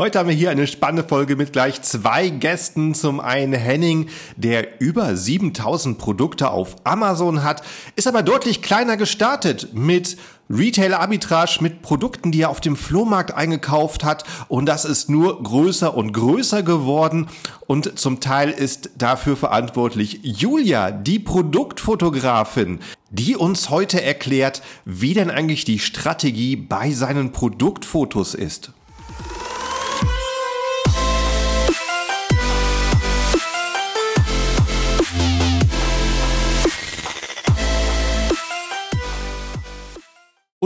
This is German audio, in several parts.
Heute haben wir hier eine spannende Folge mit gleich zwei Gästen. Zum einen Henning, der über 7000 Produkte auf Amazon hat, ist aber deutlich kleiner gestartet mit Retail Arbitrage mit Produkten, die er auf dem Flohmarkt eingekauft hat. Und das ist nur größer und größer geworden. Und zum Teil ist dafür verantwortlich Julia, die Produktfotografin, die uns heute erklärt, wie denn eigentlich die Strategie bei seinen Produktfotos ist.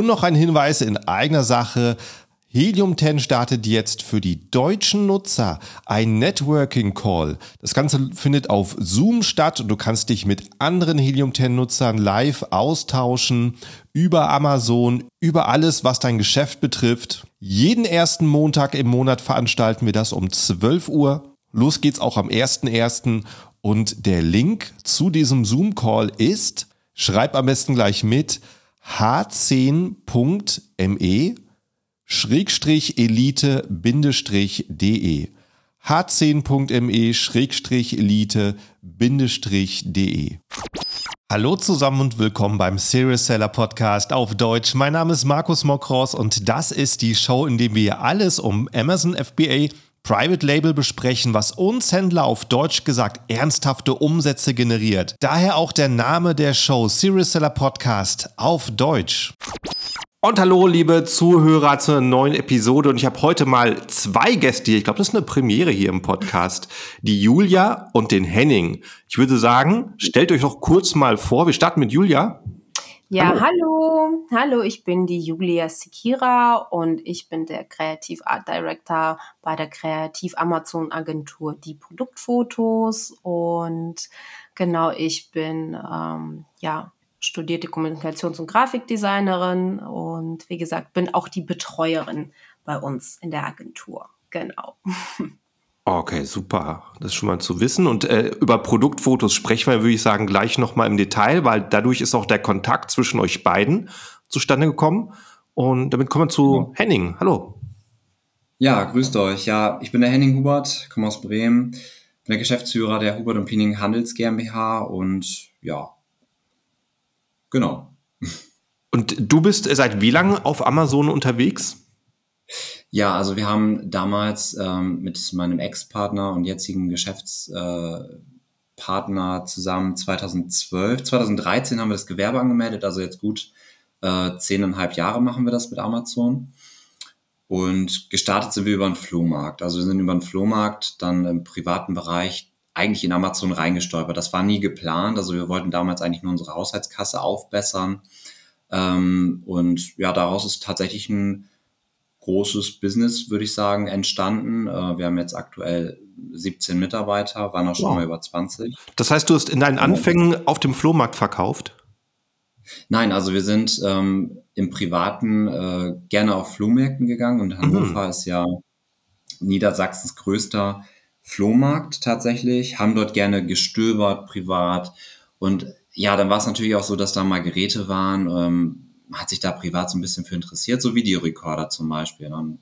Und noch ein Hinweis in eigener Sache. Helium 10 startet jetzt für die deutschen Nutzer ein Networking Call. Das Ganze findet auf Zoom statt und du kannst dich mit anderen Helium 10 Nutzern live austauschen über Amazon, über alles, was dein Geschäft betrifft. Jeden ersten Montag im Monat veranstalten wir das um 12 Uhr. Los geht's auch am 1.1. Und der Link zu diesem Zoom Call ist, schreib am besten gleich mit, h10.me Schrägstrich Elite Bindestrich de h10.me Schrägstrich Elite Bindestrich de Hallo zusammen und willkommen beim Serious Seller Podcast auf Deutsch. Mein Name ist Markus Mokros und das ist die Show, in der wir alles um Amazon FBA Private Label besprechen, was uns Händler auf Deutsch gesagt ernsthafte Umsätze generiert. Daher auch der Name der Show Serious Seller Podcast auf Deutsch. Und hallo, liebe Zuhörer zur neuen Episode. Und ich habe heute mal zwei Gäste hier. Ich glaube, das ist eine Premiere hier im Podcast. Die Julia und den Henning. Ich würde sagen, stellt euch doch kurz mal vor. Wir starten mit Julia. Ja, hallo. hallo. Hallo, ich bin die Julia Sikira und ich bin der Kreativ Art Director bei der Kreativ Amazon Agentur Die Produktfotos und genau, ich bin ähm, ja studierte Kommunikations- und Grafikdesignerin und wie gesagt, bin auch die Betreuerin bei uns in der Agentur. Genau. Okay, super. Das ist schon mal zu wissen. Und äh, über Produktfotos sprechen wir, würde ich sagen, gleich nochmal im Detail, weil dadurch ist auch der Kontakt zwischen euch beiden zustande gekommen. Und damit kommen wir zu ja. Henning. Hallo. Ja, grüßt euch. Ja, ich bin der Henning Hubert, komme aus Bremen, bin der Geschäftsführer der Hubert und Piening Handels GmbH und ja, genau. Und du bist seit wie lange auf Amazon unterwegs? Ja, also wir haben damals ähm, mit meinem Ex-Partner und jetzigen Geschäftspartner zusammen 2012, 2013 haben wir das Gewerbe angemeldet, also jetzt gut äh, zehneinhalb Jahre machen wir das mit Amazon. Und gestartet sind wir über den Flohmarkt. Also wir sind über den Flohmarkt dann im privaten Bereich eigentlich in Amazon reingestolpert. Das war nie geplant. Also wir wollten damals eigentlich nur unsere Haushaltskasse aufbessern. Ähm, und ja, daraus ist tatsächlich ein großes Business, würde ich sagen, entstanden. Äh, wir haben jetzt aktuell 17 Mitarbeiter, waren auch schon wow. mal über 20. Das heißt, du hast in deinen Anfängen auf dem Flohmarkt verkauft? Nein, also wir sind ähm, im Privaten äh, gerne auf Flohmärkten gegangen und Hannover mhm. ist ja Niedersachsens größter Flohmarkt tatsächlich, haben dort gerne gestöbert privat und ja, dann war es natürlich auch so, dass da mal Geräte waren, ähm, hat sich da privat so ein bisschen für interessiert, so Videorekorder zum Beispiel. Dann,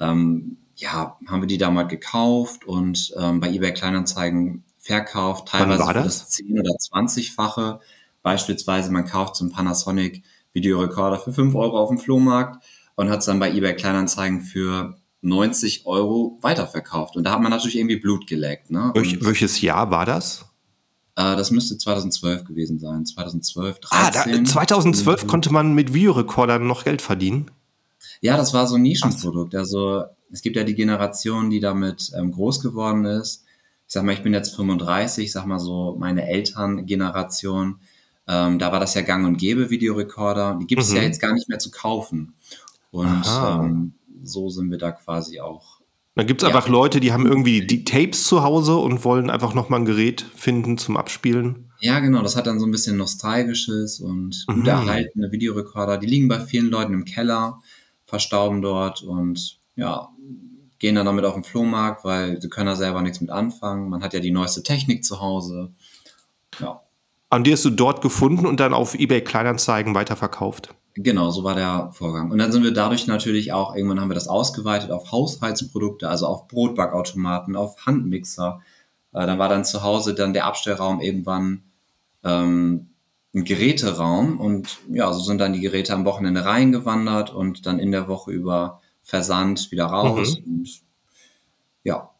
ähm, ja, haben wir die da mal gekauft und ähm, bei eBay Kleinanzeigen verkauft, teilweise für das 10- oder 20-fache. Beispielsweise, man kauft so einen Panasonic Videorekorder für 5 Euro auf dem Flohmarkt und hat es dann bei eBay Kleinanzeigen für 90 Euro weiterverkauft. Und da hat man natürlich irgendwie Blut geleckt. Ne? Welch, welches Jahr war das? Äh, das müsste 2012 gewesen sein. 2012, 13. Ah, da, 2012 mhm. konnte man mit Videorekordern noch Geld verdienen? Ja, das war so ein Nischenprodukt. Also es gibt ja die Generation, die damit ähm, groß geworden ist. Ich sag mal, ich bin jetzt 35, ich sag mal so meine Elterngeneration. Ähm, da war das ja gang und gäbe, Videorekorder. Die gibt es mhm. ja jetzt gar nicht mehr zu kaufen. Und ähm, so sind wir da quasi auch dann gibt es ja. einfach Leute, die haben irgendwie die Tapes zu Hause und wollen einfach nochmal ein Gerät finden zum Abspielen. Ja, genau. Das hat dann so ein bisschen Nostalgisches und gut mhm. erhaltene Videorekorder. Die liegen bei vielen Leuten im Keller, verstauben dort und ja, gehen dann damit auf den Flohmarkt, weil sie können da selber nichts mit anfangen. Man hat ja die neueste Technik zu Hause. Ja. Und die hast du dort gefunden und dann auf eBay Kleinanzeigen weiterverkauft? Genau, so war der Vorgang. Und dann sind wir dadurch natürlich auch, irgendwann haben wir das ausgeweitet auf Haushaltsprodukte, also auf Brotbackautomaten, auf Handmixer. Äh, dann war dann zu Hause dann der Abstellraum irgendwann ähm, ein Geräteraum und ja, so sind dann die Geräte am Wochenende reingewandert und dann in der Woche über Versand wieder raus. Mhm. Und ja.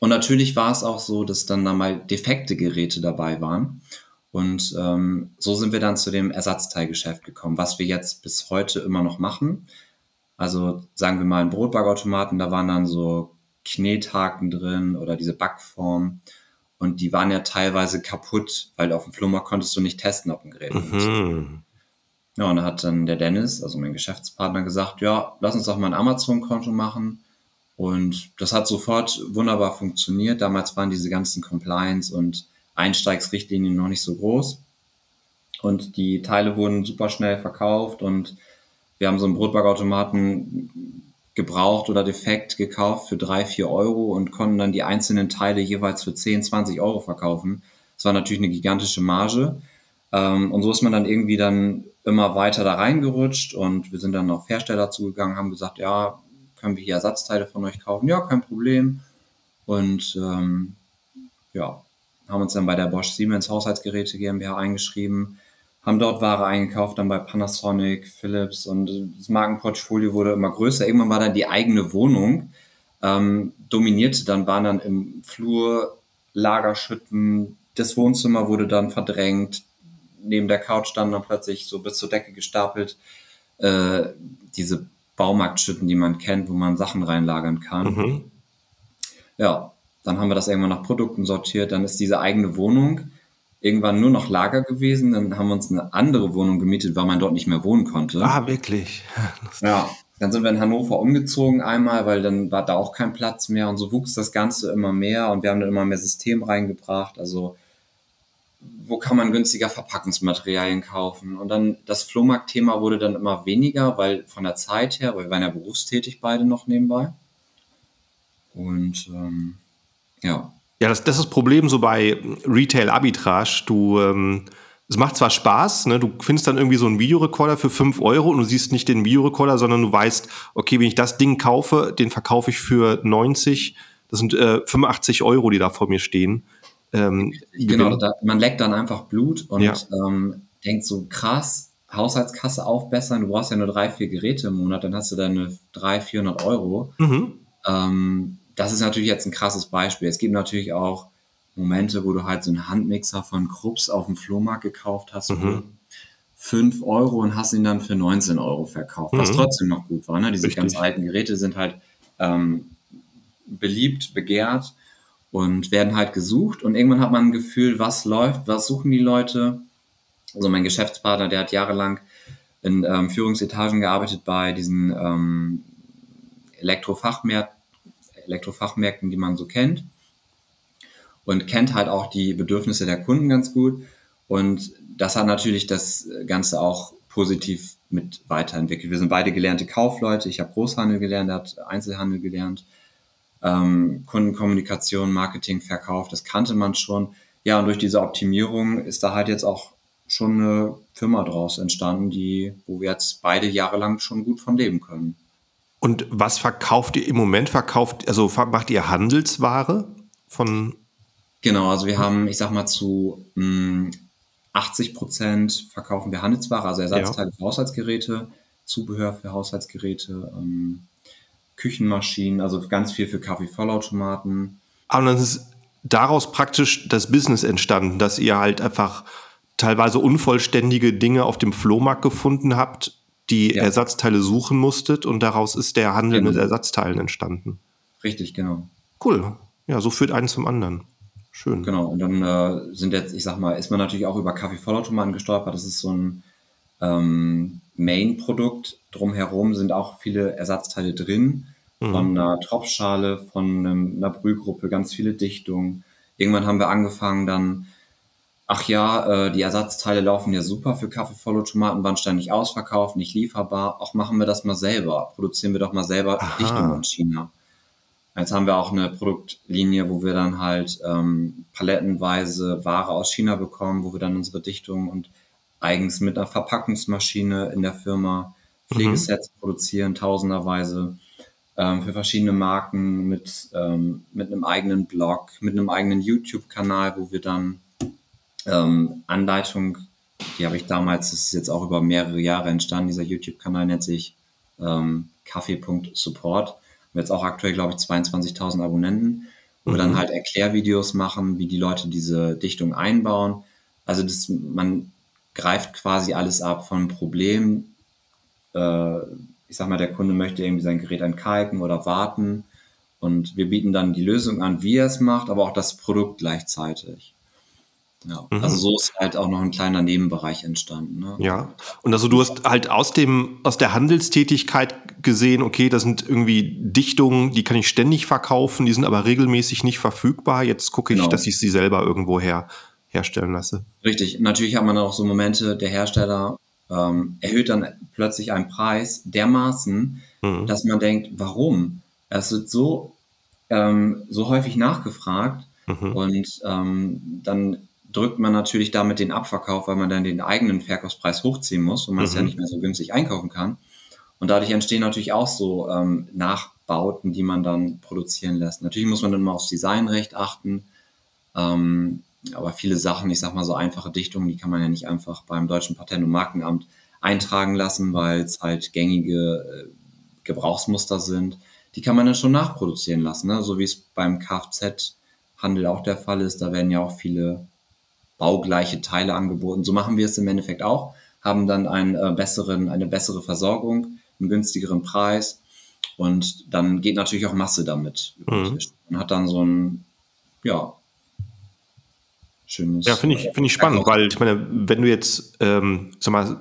Und natürlich war es auch so, dass dann da mal defekte Geräte dabei waren. Und ähm, so sind wir dann zu dem Ersatzteilgeschäft gekommen, was wir jetzt bis heute immer noch machen. Also sagen wir mal einen Brotbackautomaten, da waren dann so Knethaken drin oder diese Backform. Und die waren ja teilweise kaputt, weil auf dem Flohmarkt konntest du nicht testen, ob ein Gerät mhm. Ja, und da hat dann der Dennis, also mein Geschäftspartner, gesagt, ja, lass uns doch mal ein Amazon-Konto machen. Und das hat sofort wunderbar funktioniert. Damals waren diese ganzen Compliance und Einsteigsrichtlinien noch nicht so groß. Und die Teile wurden super schnell verkauft und wir haben so einen Brotbackautomaten gebraucht oder defekt gekauft für drei, vier Euro und konnten dann die einzelnen Teile jeweils für 10, 20 Euro verkaufen. Das war natürlich eine gigantische Marge. Ähm, und so ist man dann irgendwie dann immer weiter da reingerutscht und wir sind dann auf Hersteller zugegangen, haben gesagt, ja, können wir hier Ersatzteile von euch kaufen? Ja, kein Problem. Und ähm, ja, haben uns dann bei der Bosch Siemens Haushaltsgeräte GmbH eingeschrieben, haben dort Ware eingekauft, dann bei Panasonic, Philips und das Markenportfolio wurde immer größer. Irgendwann war dann die eigene Wohnung ähm, dominierte, dann waren dann im Flur Lagerschütten, das Wohnzimmer wurde dann verdrängt, neben der Couch standen dann plötzlich so bis zur Decke gestapelt äh, diese Baumarktschütten, die man kennt, wo man Sachen reinlagern kann. Mhm. Ja, dann haben wir das irgendwann nach Produkten sortiert, dann ist diese eigene Wohnung irgendwann nur noch Lager gewesen. Dann haben wir uns eine andere Wohnung gemietet, weil man dort nicht mehr wohnen konnte. Ah, wirklich? Ja. Dann sind wir in Hannover umgezogen einmal, weil dann war da auch kein Platz mehr und so wuchs das Ganze immer mehr und wir haben dann immer mehr System reingebracht. Also wo kann man günstiger Verpackungsmaterialien kaufen? Und dann das Flohmarkt-Thema wurde dann immer weniger, weil von der Zeit her, weil wir waren ja berufstätig beide noch nebenbei. Und ähm, ja, ja, das, das ist das Problem so bei Retail Arbitrage. Du, ähm, es macht zwar Spaß, ne? du findest dann irgendwie so einen Videorekorder für 5 Euro und du siehst nicht den Videorekorder, sondern du weißt, okay, wenn ich das Ding kaufe, den verkaufe ich für 90, das sind äh, 85 Euro, die da vor mir stehen. Ähm, genau, da, man leckt dann einfach Blut und ja. ähm, denkt so krass, Haushaltskasse aufbessern, du brauchst ja nur drei, vier Geräte im Monat, dann hast du deine 300, 400 Euro. Mhm. Ähm, das ist natürlich jetzt ein krasses Beispiel. Es gibt natürlich auch Momente, wo du halt so einen Handmixer von Krups auf dem Flohmarkt gekauft hast mhm. für 5 Euro und hast ihn dann für 19 Euro verkauft, was mhm. trotzdem noch gut war. Ne? Diese Richtig. ganz alten Geräte sind halt ähm, beliebt, begehrt und werden halt gesucht. Und irgendwann hat man ein Gefühl, was läuft, was suchen die Leute. Also mein Geschäftspartner, der hat jahrelang in ähm, Führungsetagen gearbeitet bei diesen ähm, Elektrofachmärkten Elektrofachmärkten, die man so kennt und kennt halt auch die Bedürfnisse der Kunden ganz gut. Und das hat natürlich das Ganze auch positiv mit weiterentwickelt. Wir sind beide gelernte Kaufleute. Ich habe Großhandel gelernt, er hat Einzelhandel gelernt. Ähm, Kundenkommunikation, Marketing, Verkauf, das kannte man schon. Ja, und durch diese Optimierung ist da halt jetzt auch schon eine Firma draus entstanden, die, wo wir jetzt beide jahrelang schon gut von leben können. Und was verkauft ihr im Moment? Verkauft, also macht ihr Handelsware von? Genau, also wir haben, ich sag mal, zu mh, 80 Prozent verkaufen wir Handelsware, also Ersatzteile ja. für Haushaltsgeräte, Zubehör für Haushaltsgeräte, ähm, Küchenmaschinen, also ganz viel für Kaffee-Vollautomaten. Aber dann ist daraus praktisch das Business entstanden, dass ihr halt einfach teilweise unvollständige Dinge auf dem Flohmarkt gefunden habt die ja. Ersatzteile suchen musstet und daraus ist der Handel genau. mit Ersatzteilen entstanden. Richtig, genau. Cool. Ja, so führt eins zum anderen. Schön. Genau. Und dann äh, sind jetzt, ich sag mal, ist man natürlich auch über Kaffee-Vollautomaten gestolpert. Das ist so ein ähm, Main-Produkt. Drumherum sind auch viele Ersatzteile drin. Mhm. Von einer Tropfschale, von einem, einer Brühgruppe, ganz viele Dichtungen. Irgendwann haben wir angefangen, dann ach ja, äh, die Ersatzteile laufen ja super für Kaffeevollautomaten, waren ständig ausverkauft, nicht lieferbar. Auch machen wir das mal selber. Produzieren wir doch mal selber Dichtung in China. Jetzt haben wir auch eine Produktlinie, wo wir dann halt ähm, palettenweise Ware aus China bekommen, wo wir dann unsere Dichtung und eigens mit einer Verpackungsmaschine in der Firma Pflegesets mhm. produzieren, tausenderweise ähm, für verschiedene Marken mit, ähm, mit einem eigenen Blog, mit einem eigenen YouTube-Kanal, wo wir dann ähm, Anleitung, die habe ich damals, das ist jetzt auch über mehrere Jahre entstanden, dieser YouTube-Kanal nennt sich ähm, kaffee.support. Wir jetzt auch aktuell, glaube ich, 22.000 Abonnenten, wo mhm. wir dann mhm. halt Erklärvideos machen, wie die Leute diese Dichtung einbauen. Also das, man greift quasi alles ab von Problem, äh, ich sag mal, der Kunde möchte irgendwie sein Gerät entkalken oder warten. Und wir bieten dann die Lösung an, wie er es macht, aber auch das Produkt gleichzeitig. Ja, mhm. also so ist halt auch noch ein kleiner Nebenbereich entstanden. Ne? Ja, und also du hast halt aus dem, aus der Handelstätigkeit gesehen, okay, das sind irgendwie Dichtungen, die kann ich ständig verkaufen, die sind aber regelmäßig nicht verfügbar. Jetzt gucke ich, genau. dass ich sie selber irgendwo her, herstellen lasse. Richtig. Natürlich hat man auch so Momente, der Hersteller ähm, erhöht dann plötzlich einen Preis dermaßen, mhm. dass man denkt, warum? Es wird so, ähm, so häufig nachgefragt mhm. und ähm, dann drückt man natürlich damit den Abverkauf, weil man dann den eigenen Verkaufspreis hochziehen muss und man mhm. es ja mhm. nicht mehr so günstig einkaufen kann. Und dadurch entstehen natürlich auch so ähm, Nachbauten, die man dann produzieren lässt. Natürlich muss man dann mal aufs Designrecht achten. Ähm, aber viele Sachen, ich sag mal so einfache Dichtungen, die kann man ja nicht einfach beim Deutschen Patent- und Markenamt eintragen lassen, weil es halt gängige äh, Gebrauchsmuster sind. Die kann man dann schon nachproduzieren lassen, ne? so wie es beim Kfz-Handel auch der Fall ist. Da werden ja auch viele baugleiche Teile angeboten. So machen wir es im Endeffekt auch, haben dann einen, äh, besseren, eine bessere Versorgung, einen günstigeren Preis und dann geht natürlich auch Masse damit. Mhm. Man hat dann so ein, ja, schönes. Ja, finde ich, finde ich spannend, weil ich meine, wenn du jetzt, ähm, sag mal,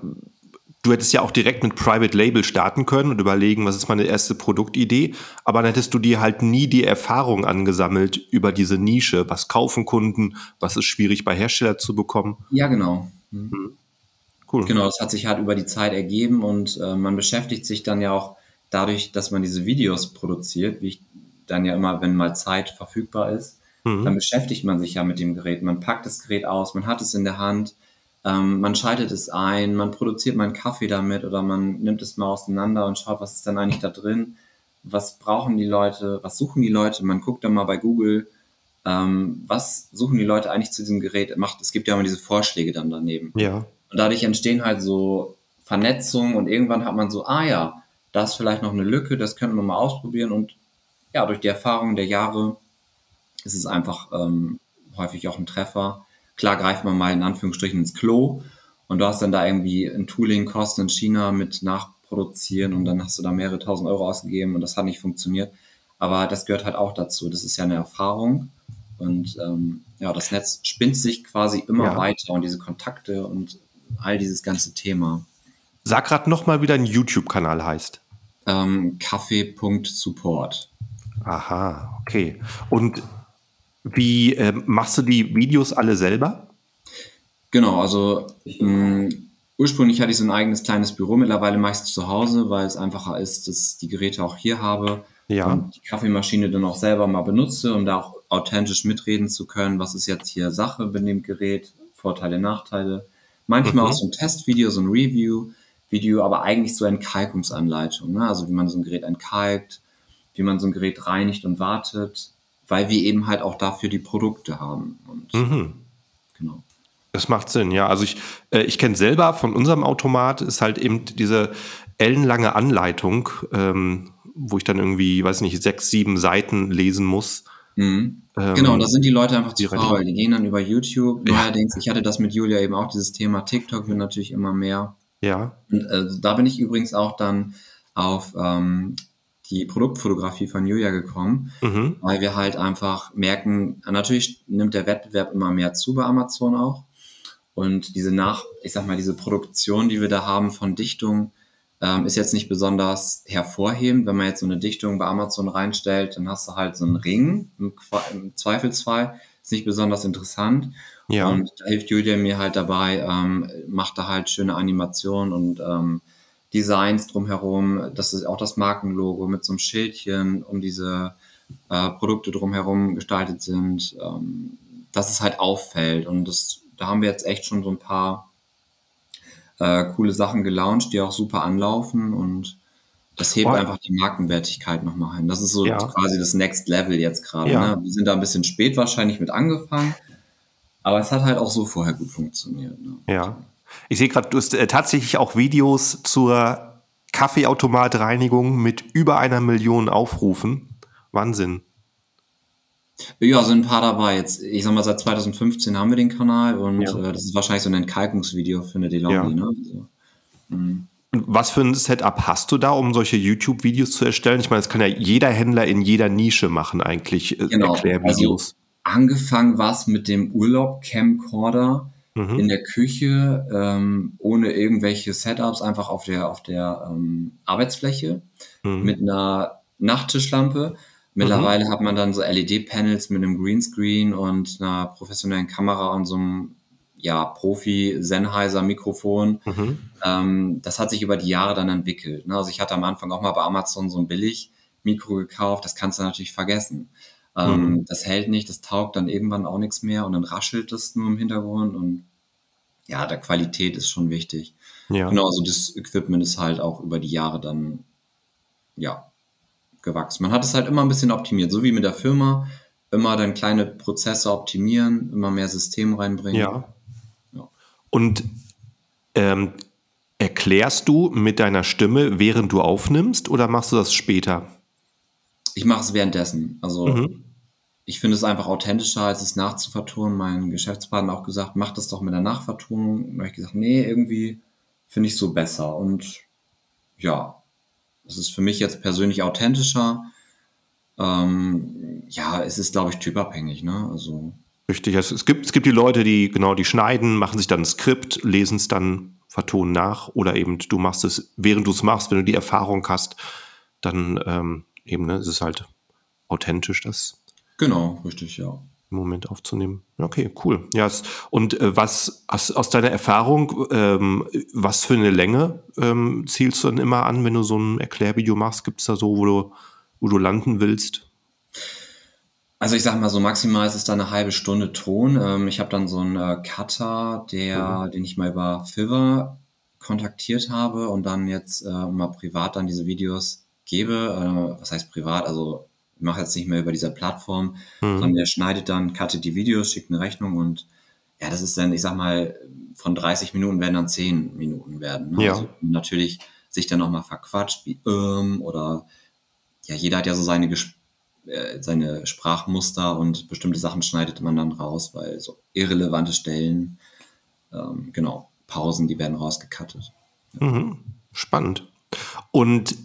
du hättest ja auch direkt mit Private Label starten können und überlegen, was ist meine erste Produktidee, aber dann hättest du dir halt nie die Erfahrung angesammelt über diese Nische, was kaufen Kunden, was ist schwierig bei Hersteller zu bekommen. Ja, genau. Mhm. Cool. Genau, das hat sich halt über die Zeit ergeben und äh, man beschäftigt sich dann ja auch dadurch, dass man diese Videos produziert, wie ich dann ja immer, wenn mal Zeit verfügbar ist, Mhm. Dann beschäftigt man sich ja mit dem Gerät. Man packt das Gerät aus, man hat es in der Hand, ähm, man schaltet es ein, man produziert mal einen Kaffee damit oder man nimmt es mal auseinander und schaut, was ist denn eigentlich da drin, was brauchen die Leute, was suchen die Leute. Man guckt dann mal bei Google, ähm, was suchen die Leute eigentlich zu diesem Gerät. Macht, es gibt ja immer diese Vorschläge dann daneben. Ja. Und dadurch entstehen halt so Vernetzungen und irgendwann hat man so, ah ja, da ist vielleicht noch eine Lücke, das könnten wir mal ausprobieren und ja, durch die Erfahrung der Jahre es ist einfach ähm, häufig auch ein Treffer. Klar greift man mal in Anführungsstrichen ins Klo und du hast dann da irgendwie ein Tooling-Kosten in China mit nachproduzieren und dann hast du da mehrere tausend Euro ausgegeben und das hat nicht funktioniert. Aber das gehört halt auch dazu. Das ist ja eine Erfahrung. Und ähm, ja, das Netz spinnt sich quasi immer ja. weiter und diese Kontakte und all dieses ganze Thema. Sag gerade nochmal, wie dein YouTube-Kanal heißt. Ähm, Kaffee.support. Aha, okay. Und wie äh, machst du die Videos alle selber? Genau, also mh, mm, ursprünglich hatte ich so ein eigenes kleines Büro, mittlerweile mache ich es zu Hause, weil es einfacher ist, dass die Geräte auch hier habe ja. und die Kaffeemaschine dann auch selber mal benutze, um da auch authentisch mitreden zu können, was ist jetzt hier Sache bei dem Gerät, Vorteile, Nachteile. Manchmal mhm. auch so ein Testvideo, so ein Review-Video, aber eigentlich so Entkalkungsanleitung, ne? also wie man so ein Gerät entkalkt, wie man so ein Gerät reinigt und wartet weil wir eben halt auch dafür die Produkte haben. Und, mhm. Genau. Das macht Sinn, ja. Also ich, äh, ich kenne selber von unserem Automat ist halt eben diese ellenlange Anleitung, ähm, wo ich dann irgendwie, weiß nicht, sechs, sieben Seiten lesen muss. Mhm. Ähm, genau, da sind die Leute einfach zu faul. Die gehen dann über YouTube. Ja. Neuerdings, ich hatte das mit Julia eben auch, dieses Thema TikTok wird natürlich immer mehr. Ja. Und äh, da bin ich übrigens auch dann auf ähm, die Produktfotografie von Julia gekommen, mhm. weil wir halt einfach merken, natürlich nimmt der Wettbewerb immer mehr zu bei Amazon auch. Und diese Nach, ich sag mal, diese Produktion, die wir da haben von Dichtung, ähm, ist jetzt nicht besonders hervorhebend. Wenn man jetzt so eine Dichtung bei Amazon reinstellt, dann hast du halt so einen Ring im, im Zweifelsfall. Ist nicht besonders interessant. Ja. Und da hilft Julia mir halt dabei, ähm, macht da halt schöne Animationen und ähm, Designs drumherum. Das ist auch das Markenlogo mit so einem Schildchen, um diese äh, Produkte drumherum gestaltet sind, ähm, dass es halt auffällt. Und das, da haben wir jetzt echt schon so ein paar äh, coole Sachen gelauncht, die auch super anlaufen und das hebt Oh. einfach die Markenwertigkeit nochmal hin. Das ist so Ja. quasi das Next Level jetzt gerade. Ja. Ne? Wir sind da ein bisschen spät wahrscheinlich mit angefangen, aber es hat halt auch so vorher gut funktioniert. Ne? Ja. Ich sehe gerade, du hast äh, tatsächlich auch Videos zur Kaffeeautomatreinigung mit über einer Million Aufrufen. Wahnsinn. Ja, sind ein paar dabei. Jetzt, ich sag mal, seit 2015 haben wir den Kanal und Ja. äh, das ist wahrscheinlich so ein Entkalkungsvideo für eine DeLonghi. Ja. Ne? Also, Und was für ein Setup hast du da, um solche YouTube-Videos zu erstellen? Ich meine, das kann ja jeder Händler in jeder Nische machen, eigentlich, äh, Genau. Erklärvideos. angefangen war es mit dem Urlaub-Camcorder Mhm. in der Küche, ähm, ohne irgendwelche Setups, einfach auf der, auf der ähm, Arbeitsfläche Mhm. mit einer Nachttischlampe. Mittlerweile hat man dann so LED-Panels mit einem Greenscreen und einer professionellen Kamera und so einem ja, Profi-Sennheiser-Mikrofon. Mhm. Ähm, das hat sich über die Jahre dann entwickelt. Ne? Also ich hatte am Anfang auch mal bei Amazon so ein Billig-Mikro gekauft, das kannst du natürlich vergessen. Ähm, Mhm. Das hält nicht, das taugt dann irgendwann auch nichts mehr und dann raschelt es nur im Hintergrund und ja, der Qualität ist schon wichtig. Ja. Genau, also das Equipment ist halt auch über die Jahre dann, ja, gewachsen. Man hat es halt immer ein bisschen optimiert, so wie mit der Firma. Immer dann kleine Prozesse optimieren, immer mehr System reinbringen. Ja. Ja. Und ähm, erklärst du mit deiner Stimme, während du aufnimmst, oder machst du das später? Ich mache es währenddessen. Also Mhm. ich finde es einfach authentischer, als es nachzuvertonen. Mein Geschäftspartner hat auch gesagt, mach das doch mit der Nachvertonung. Und habe ich gesagt, nee, irgendwie finde ich so besser. Und ja, es ist für mich jetzt persönlich authentischer. Ähm, ja, es ist, glaube ich, typabhängig. Ne? Also Richtig. Es, es, gibt, es gibt die Leute, die genau die schneiden, machen sich dann ein Skript, lesen es dann, vertonen nach oder eben du machst es, während du es machst, wenn du die Erfahrung hast, dann ähm, eben, ne, es ist halt authentisch, das genau, richtig, ja. im Moment aufzunehmen. Okay, cool. Ja, es, und äh, was aus, aus deiner Erfahrung, ähm, was für eine Länge ähm, zielst du dann immer an, wenn du so ein Erklärvideo machst? Gibt es da so, wo du, wo du landen willst? Also ich sag mal so maximal ist es dann eine halbe Stunde Ton. Ähm, ich habe dann so einen äh, Cutter, der, den ich mal über Fiverr kontaktiert habe und dann jetzt äh, mal privat dann diese Videos gebe. Äh, was heißt privat? Also ich mache jetzt nicht mehr über dieser Plattform, sondern der schneidet dann, cuttet die Videos, schickt eine Rechnung und ja, das ist dann, ich sag mal, von 30 Minuten werden dann 10 Minuten werden. Ne? Ja. Also natürlich sich dann nochmal verquatscht, wie ähm, oder ja, jeder hat ja so seine äh, seine Sprachmuster und bestimmte Sachen schneidet man dann raus, weil so irrelevante Stellen, ähm, genau, Pausen, die werden rausgekattet. Mhm. Spannend. Und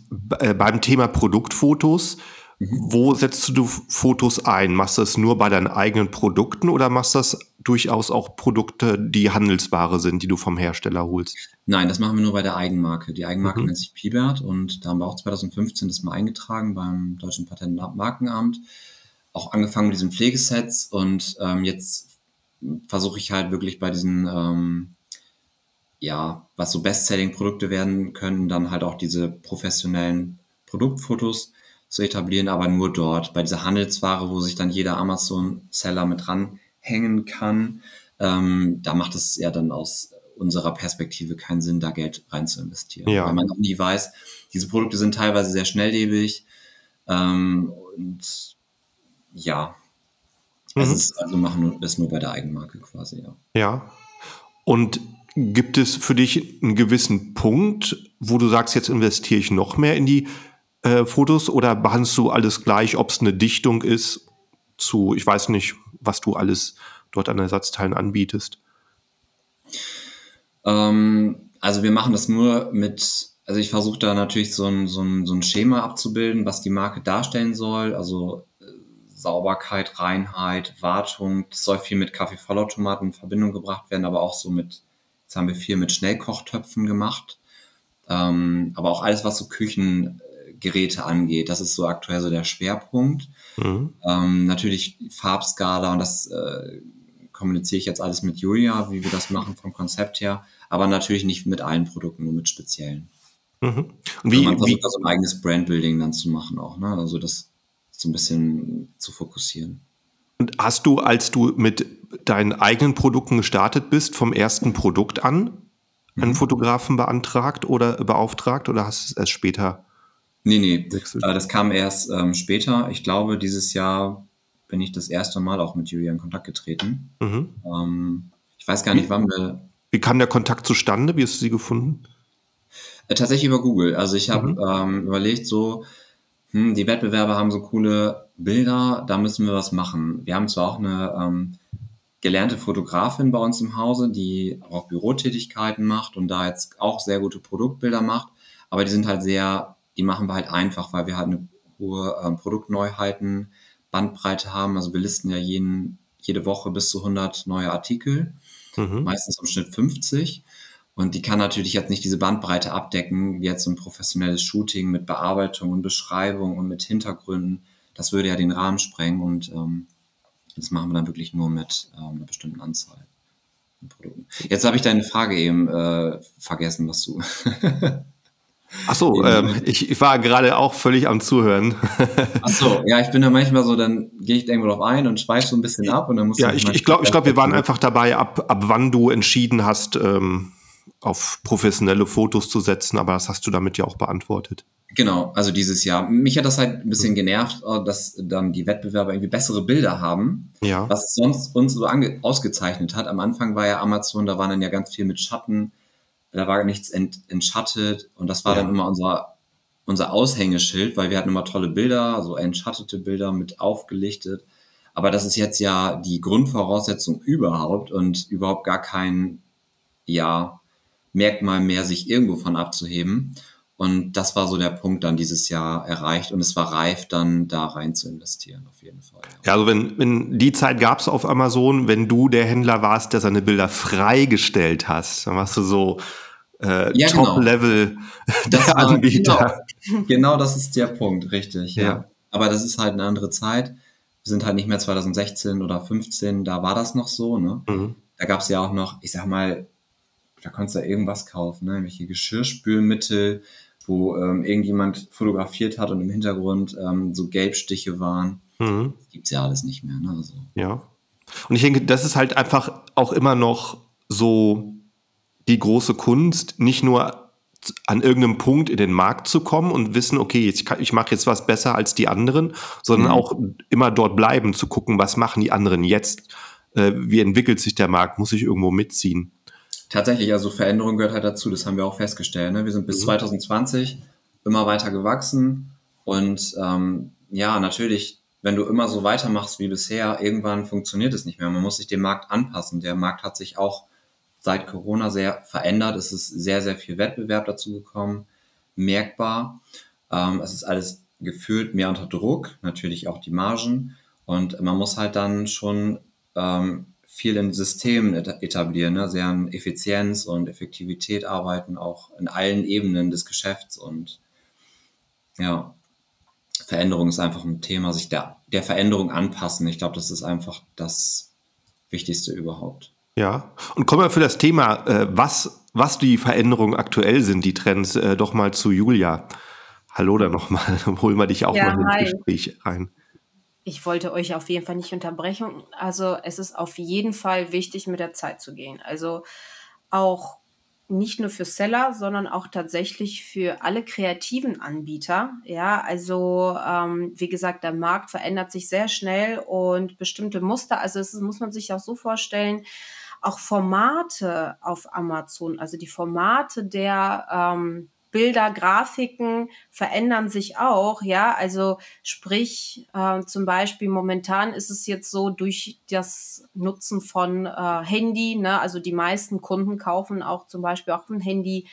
äh, beim Thema Produktfotos, wo setzt du Fotos ein? Machst du das nur bei deinen eigenen Produkten oder machst du das durchaus auch Produkte, die Handelsware sind, die du vom Hersteller holst? Nein, das machen wir nur bei der Eigenmarke. Die Eigenmarke Mhm. nennt sich Pibert und da haben wir auch 2015 das mal eingetragen beim Deutschen Patent- und Markenamt. Auch angefangen mit diesen Pflegesets und ähm, jetzt versuche ich halt wirklich bei diesen, ähm, ja, was so Bestselling-Produkte werden können, dann halt auch diese professionellen Produktfotos zu etablieren, aber nur dort, bei dieser Handelsware, wo sich dann jeder Amazon-Seller mit ranhängen kann. Ähm, da macht es ja dann aus unserer Perspektive keinen Sinn, da Geld rein zu investieren. Ja. Weil man auch nie weiß, diese Produkte sind teilweise sehr schnelllebig ähm, und ja, Mhm. ist also machen es nur bei der Eigenmarke quasi, ja. Ja. Und gibt es für dich einen gewissen Punkt, wo du sagst, jetzt investiere ich noch mehr in die äh, Fotos oder behandelst du alles gleich, ob es eine Dichtung ist zu, ich weiß nicht, was du alles dort an Ersatzteilen anbietest? Ähm, also wir machen das nur mit, also ich versuche da natürlich so ein, so, ein, so ein Schema abzubilden, was die Marke darstellen soll. Also äh, Sauberkeit, Reinheit, Wartung. Das soll viel mit Kaffeevollautomaten in Verbindung gebracht werden, aber auch so mit, jetzt haben wir viel mit Schnellkochtöpfen gemacht. Ähm, aber auch alles, was so Küchengeräte angeht, das ist so aktuell so der Schwerpunkt. Mhm. Ähm, natürlich Farbskala und das äh, kommuniziere ich jetzt alles mit Julia, wie wir das machen vom Konzept her, aber natürlich nicht mit allen Produkten, nur mit speziellen. Mhm. Und Also wie, man wie, versucht da so ein eigenes Brandbuilding dann zu machen auch, ne? Also das so ein bisschen zu fokussieren. Und hast du, als du mit deinen eigenen Produkten gestartet bist, vom ersten Produkt an, einen mhm. Fotografen beantragt oder beauftragt oder hast du es erst später? Nee, nee? Äh, das kam erst ähm, später. Ich glaube, dieses Jahr bin ich das erste Mal auch mit Julia in Kontakt getreten. Mhm. Ähm, ich weiß gar nicht, wann wir. Wie kam der Kontakt zustande? Wie hast du sie gefunden? Äh, tatsächlich über Google. Also ich habe mhm. ähm, überlegt, so, hm, die Wettbewerber haben so coole Bilder, da müssen wir was machen. Wir haben zwar auch eine ähm, gelernte Fotografin bei uns im Hause, die auch Bürotätigkeiten macht und da jetzt auch sehr gute Produktbilder macht, aber die sind halt sehr, die machen wir halt einfach, weil wir halt eine hohe ähm, Produktneuheiten, Bandbreite haben. Also wir listen ja jeden, jede Woche bis zu 100 neue Artikel, mhm. meistens im Schnitt 50. Und die kann natürlich jetzt nicht diese Bandbreite abdecken, wie jetzt so ein professionelles Shooting mit Bearbeitung und Beschreibung und mit Hintergründen. Das würde ja den Rahmen sprengen und ähm, das machen wir dann wirklich nur mit ähm, einer bestimmten Anzahl an Produkten. Jetzt habe ich deine Frage eben äh, vergessen, was du. Ach so, ähm, ich, ich, war gerade auch völlig am Zuhören. Ach so, ja, ich bin da manchmal so, dann gehe ich irgendwo drauf ein und schweife so ein bisschen ab und dann muss Ja, ich, ich glaube, ich glaub, wir waren einfach dabei, ab, ab wann du entschieden hast, ähm, auf professionelle Fotos zu setzen, aber das hast du damit ja auch beantwortet. Genau, also dieses Jahr. Mich hat das halt ein bisschen genervt, äh, dass dann die Wettbewerber irgendwie bessere Bilder haben, ja. was sonst uns so ausgezeichnet hat. Am Anfang war ja Amazon, da waren dann ja ganz viel mit Schatten, da war nichts ent, entschattet und das war ja. dann immer unser, unser Aushängeschild, weil wir hatten immer tolle Bilder, so entschattete Bilder mit aufgelichtet. Aber das ist jetzt ja die Grundvoraussetzung überhaupt und überhaupt gar kein, ja, Merkmal mehr, sich irgendwo von abzuheben. Und das war so der Punkt dann dieses Jahr erreicht und es war reif, dann da rein zu investieren, auf jeden Fall. Ja, also wenn, wenn die Zeit gab es auf Amazon, wenn du der Händler warst, der seine Bilder freigestellt hast, dann warst du so äh, ja, genau. Top-Level genau. der war, Anbieter. Genau, genau, das ist der Punkt, richtig. Ja. ja. Aber das ist halt eine andere Zeit. Wir sind halt nicht mehr 2016 oder 15, da war das noch so. Ne? Mhm. Da gab es ja auch noch, ich sag mal, da konntest du ja irgendwas kaufen, ne? irgendwelche Geschirrspülmittel, wo ähm, irgendjemand fotografiert hat und im Hintergrund ähm, so Gelbstiche waren. Mhm. Gibt es ja alles nicht mehr. Ne? Also. Ja. Und ich denke, das ist halt einfach auch immer noch so die große Kunst, nicht nur an irgendeinem Punkt in den Markt zu kommen und wissen, okay, ich, ich mache jetzt was besser als die anderen, sondern mhm. auch immer dort bleiben, zu gucken, was machen die anderen jetzt, äh, wie entwickelt sich der Markt, muss ich irgendwo mitziehen. Tatsächlich, also Veränderung gehört halt dazu, das haben wir auch festgestellt. Ne? Wir sind bis mhm. 2020 immer weiter gewachsen und ähm, ja, natürlich, wenn du immer so weitermachst wie bisher, irgendwann funktioniert es nicht mehr. Man muss sich dem Markt anpassen. Der Markt hat sich auch seit Corona sehr verändert. Es ist sehr, sehr viel Wettbewerb dazu gekommen, merkbar. Ähm, es ist alles gefühlt mehr unter Druck, natürlich auch die Margen. Und man muss halt dann schon ähm, viel in Systemen etablieren, ne? sehr an Effizienz und Effektivität arbeiten, auch in allen Ebenen des Geschäfts und ja, Veränderung ist einfach ein Thema, sich der, der Veränderung anpassen. Ich glaube, das ist einfach das Wichtigste überhaupt. Ja, und kommen wir für das Thema, äh, was, was die Veränderungen aktuell sind, die Trends, äh, doch mal zu Julia. Hallo da nochmal, holen wir dich auch ja, mal ins Gespräch rein ich wollte euch auf jeden Fall nicht unterbrechen. Also es ist auf jeden Fall wichtig, mit der Zeit zu gehen. Also auch nicht nur für Seller, sondern auch tatsächlich für alle kreativen Anbieter. Ja, also ähm, wie gesagt, der Markt verändert sich sehr schnell und bestimmte Muster, also es muss man sich auch so vorstellen, auch Formate auf Amazon, also die Formate der ähm, Bilder, Grafiken verändern sich auch, ja. Also sprich, äh, zum Beispiel momentan ist es jetzt so durch das Nutzen von äh, Handy, ne, also die meisten Kunden kaufen auch zum Beispiel auch ein Handy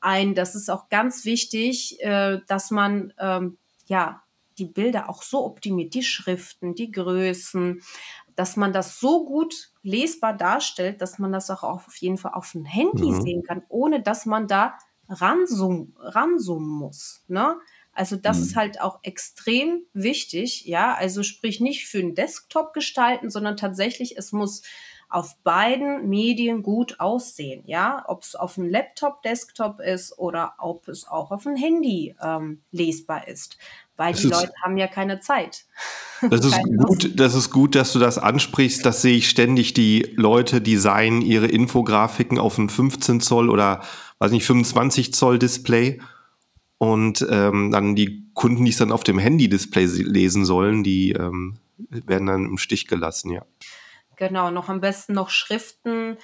ein. Das ist auch ganz wichtig, äh, dass man ähm, ja die Bilder auch so optimiert, die Schriften, die Größen, dass man das so gut lesbar darstellt, dass man das auch auf jeden Fall auf dem Handy mhm. sehen kann, ohne dass man da ranzoomen, ranzoomen muss. Ne? Also das mhm. ist halt auch extrem wichtig, ja. Also sprich nicht für einen Desktop gestalten, sondern tatsächlich, es muss auf beiden Medien gut aussehen, ja. Ob es auf einem Laptop, Desktop ist oder ob es auch auf einem Handy ähm, lesbar ist. Weil das die Leute haben ja keine Zeit. Das ist gut, das ist gut, dass du das ansprichst. Das sehe ich ständig. Die Leute designen ihre Infografiken auf ein 15 Zoll oder weiß nicht 25 Zoll Display und ähm, dann die Kunden, die es dann auf dem Handy-Display lesen sollen, die ähm, werden dann im Stich gelassen, ja. Genau, noch am besten noch Schriften,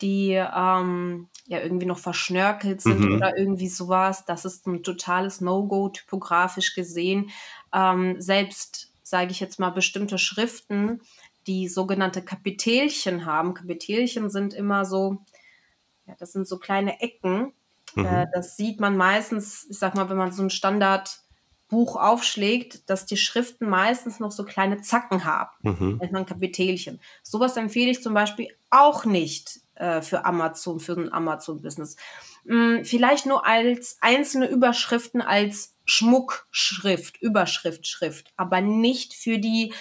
die ähm, ja irgendwie noch verschnörkelt sind mhm. oder irgendwie sowas. Das ist ein totales No-Go typografisch gesehen. Ähm, selbst, sage ich jetzt mal, bestimmte Schriften, die sogenannte Kapitelchen haben. Kapitelchen sind immer so, ja, das sind so kleine Ecken. Äh, mhm. Äh, das sieht man meistens, ich sag mal, wenn man so ein Standard Buch aufschlägt, dass die Schriften meistens noch so kleine Zacken haben, mhm. nennt man Kapitelchen. Sowas empfehle ich zum Beispiel auch nicht äh, für Amazon, für ein Amazon-Business. Hm, vielleicht nur als einzelne Überschriften, als Schmuckschrift, Überschriftschrift, aber nicht für die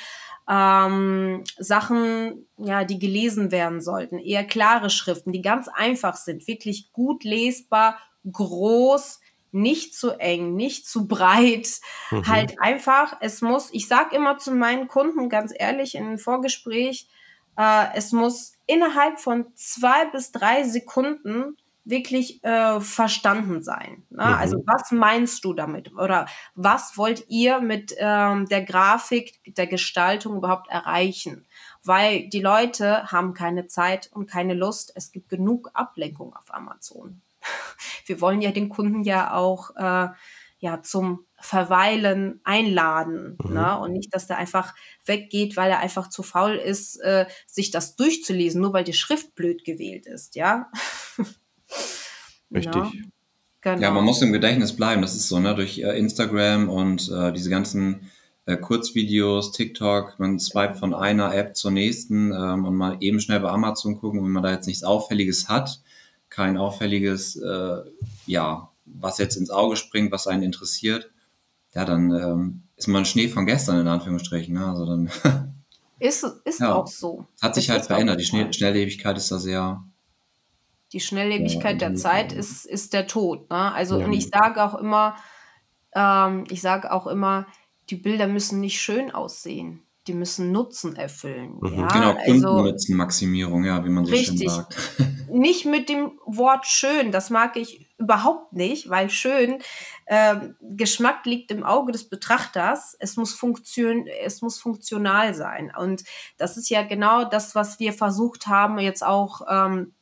ähm, Sachen, ja, die gelesen werden sollten. Eher klare Schriften, die ganz einfach sind, wirklich gut lesbar, groß, nicht zu eng, nicht zu breit. Mhm. Halt einfach, es muss, ich sage immer zu meinen Kunden ganz ehrlich in einem Vorgespräch, äh, es muss innerhalb von zwei bis drei Sekunden wirklich äh, verstanden sein. Ne? Mhm. Also was meinst du damit? Oder was wollt ihr mit ähm, der Grafik, der Gestaltung überhaupt erreichen? Weil die Leute haben keine Zeit und keine Lust. Es gibt genug Ablenkung auf Amazon wir wollen ja den Kunden ja auch äh, ja zum Verweilen einladen. Mhm. Ne? Und nicht, dass der einfach weggeht, weil er einfach zu faul ist, äh, sich das durchzulesen, nur weil die Schrift blöd gewählt ist, ja. Richtig. Ja. Genau. ja, man muss im Gedächtnis bleiben. Das ist so, ne? Durch äh, Instagram und äh, diese ganzen äh, Kurzvideos, TikTok, man swipet von einer App zur nächsten ähm, und mal eben schnell bei Amazon gucken, wenn man da jetzt nichts Auffälliges hat, kein auffälliges, äh, ja, was jetzt ins Auge springt, was einen interessiert, ja, dann ähm, ist man Schnee von gestern in Anführungsstrichen. Ne? Also dann ist ist ja, auch so. Hat sich halt verändert. Die Schnell Schnelllebigkeit ist da sehr. Die Schnelllebigkeit ja, der Zeit ist, ist der Tod. Ne? Also, ja. und ich sage auch immer, ähm, ich sage auch immer, die Bilder müssen nicht schön aussehen die müssen Nutzen erfüllen. Mhm, ja? Genau, also Kundennutzenmaximierung, ja, wie man so richtig. schön sagt. Nicht mit dem Wort schön, das mag ich überhaupt nicht, weil schön, äh, Geschmack liegt im Auge des Betrachters, es muss, funktion, es muss funktional sein. Und das ist ja genau das, was wir versucht haben, jetzt auch ähm,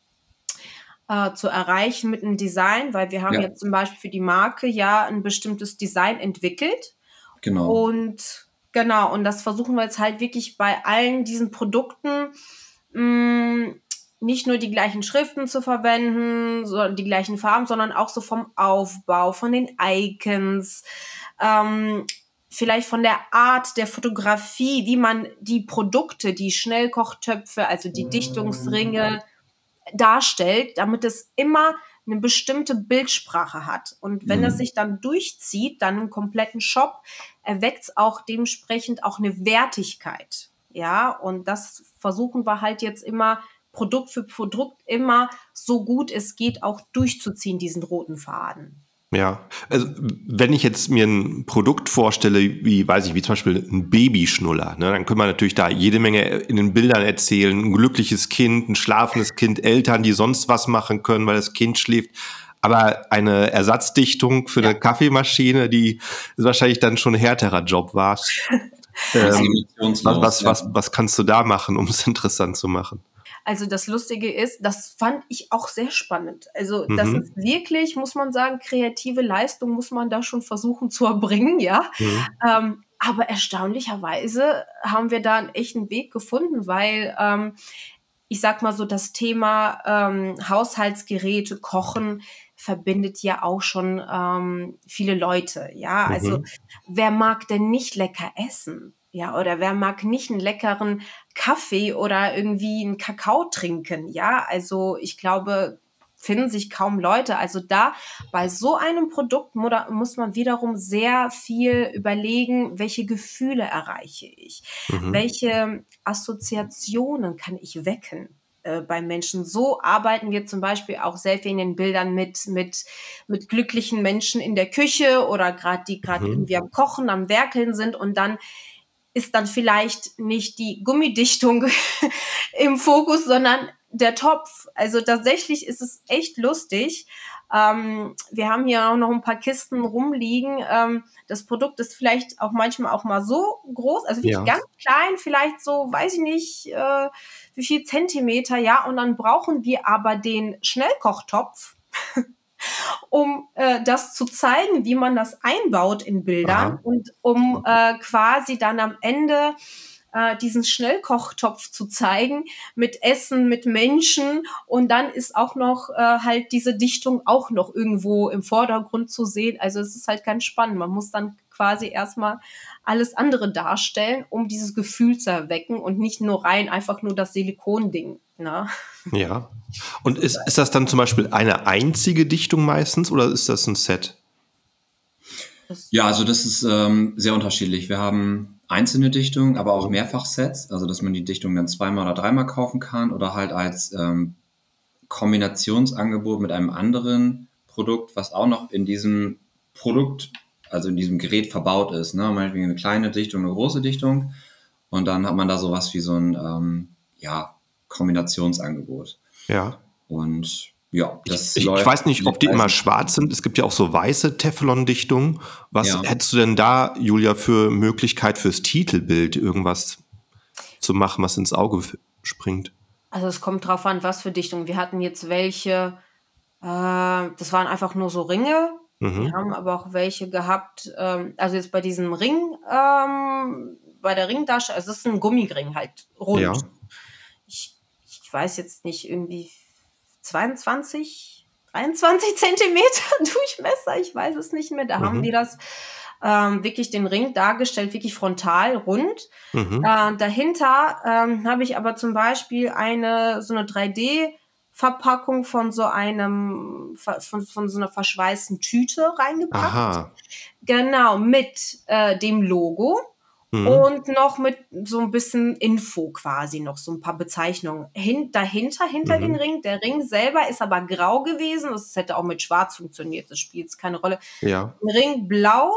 äh, zu erreichen mit einem Design, weil wir haben ja. jetzt zum Beispiel für die Marke ja ein bestimmtes Design entwickelt. Genau. Und Genau, und das versuchen wir jetzt halt wirklich bei allen diesen Produkten mh, mm, nicht nur die gleichen Schriften zu verwenden, so die gleichen Farben, sondern auch so vom Aufbau, von den Icons, ähm, vielleicht von der Art der Fotografie, wie man die Produkte, die Schnellkochtöpfe, also die Dichtungsringe darstellt, damit es immer eine bestimmte Bildsprache hat. Und wenn mhm. das sich dann durchzieht, dann im kompletten Shop, erweckt es auch dementsprechend auch eine Wertigkeit. Ja, und das versuchen wir halt jetzt immer Produkt für Produkt immer so gut es geht auch durchzuziehen, diesen roten Faden. Ja, also wenn ich jetzt mir ein Produkt vorstelle, wie weiß ich, wie zum Beispiel ein Babyschnuller, ne, dann können wir natürlich da jede Menge in den Bildern erzählen. Ein glückliches Kind, ein schlafendes Kind, Eltern, die sonst was machen können, weil das Kind schläft. Aber eine Ersatzdichtung für ja. eine Kaffeemaschine, die ist wahrscheinlich dann schon ein härterer Job war. ähm, was, was, was, was kannst du da machen, um es interessant zu machen? Also das Lustige ist, das fand ich auch sehr spannend. Also das mhm. ist wirklich, muss man sagen, kreative Leistung muss man da schon versuchen zu erbringen, ja. Mhm. Ähm, aber erstaunlicherweise haben wir da einen echten Weg gefunden, weil ähm, ich sag mal so, das Thema ähm, Haushaltsgeräte, Kochen verbindet ja auch schon ähm, viele Leute. Ja, also mhm. wer mag denn nicht lecker essen? Ja, oder wer mag nicht einen leckeren Kaffee oder irgendwie einen Kakao trinken? Ja, also ich glaube, finden sich kaum Leute. Also da bei so einem Produkt muss man wiederum sehr viel überlegen, welche Gefühle erreiche ich, mhm. welche Assoziationen kann ich wecken. äh, bei Menschen. So arbeiten wir zum Beispiel auch sehr viel in den Bildern mit, mit, mit glücklichen Menschen in der Küche oder gerade die gerade mhm. irgendwie am Kochen, am Werkeln sind und dann ist dann vielleicht nicht die Gummidichtung im Fokus, sondern der Topf. Also tatsächlich ist es echt lustig. Ähm, wir haben hier auch noch ein paar Kisten rumliegen. Ähm, das Produkt ist vielleicht auch manchmal auch mal so groß, also ja. ganz klein, vielleicht so, weiß ich nicht, äh, wie viel Zentimeter, ja. Und dann brauchen wir aber den Schnellkochtopf. um äh, das zu zeigen, wie man das einbaut in Bildern Aha. und um äh, quasi dann am Ende äh, diesen Schnellkochtopf zu zeigen mit Essen, mit Menschen und dann ist auch noch äh, halt diese Dichtung auch noch irgendwo im Vordergrund zu sehen. Also es ist halt ganz spannend. Man muss dann quasi erstmal alles andere darstellen, um dieses Gefühl zu erwecken und nicht nur rein einfach nur das Silikonding. Ne? Ja. Und ist, ist das dann zum Beispiel eine einzige Dichtung meistens oder ist das ein Set? Ja, also das ist ähm, sehr unterschiedlich. Wir haben einzelne Dichtungen, aber auch Mehrfachsets, also dass man die Dichtung dann zweimal oder dreimal kaufen kann oder halt als ähm, Kombinationsangebot mit einem anderen Produkt, was auch noch in diesem Produkt, also in diesem Gerät verbaut ist. Ne? Meinetwegen eine kleine Dichtung, eine große Dichtung. Und dann hat man da sowas wie so ein ähm, ja, Kombinationsangebot. Ja. Und ja, das ich, ich weiß nicht, ob die immer schwarz sind. Es gibt ja auch so weiße Teflon-Dichtungen. Was ja. hättest du denn da, Julia, für Möglichkeit fürs Titelbild irgendwas zu machen, was ins Auge springt? Also es kommt drauf an, was für Dichtungen. Wir hatten jetzt welche, äh, das waren einfach nur so Ringe. Mhm. Wir haben aber auch welche gehabt, ähm, also jetzt bei diesem Ring, ähm, bei der Ringtasche, also es ist ein Gummiring halt, rund. Ja. Weiß jetzt nicht, irgendwie 22, 23 Zentimeter Durchmesser, ich weiß es nicht mehr. Da mhm. haben die das ähm, wirklich den Ring dargestellt, wirklich frontal, rund. Mhm. Äh, dahinter ähm, habe ich aber zum Beispiel eine so eine 3D- Verpackung von so einem, von, von so einer verschweißten Tüte reingepackt. Aha. Genau, mit äh, dem Logo. Mhm. Und noch mit so ein bisschen Info quasi, noch so ein paar Bezeichnungen. Hin, dahinter, hinter mhm. den Ring. Der Ring selber ist aber grau gewesen. Das hätte auch mit schwarz funktioniert. Das spielt keine Rolle. Ja. Ring blau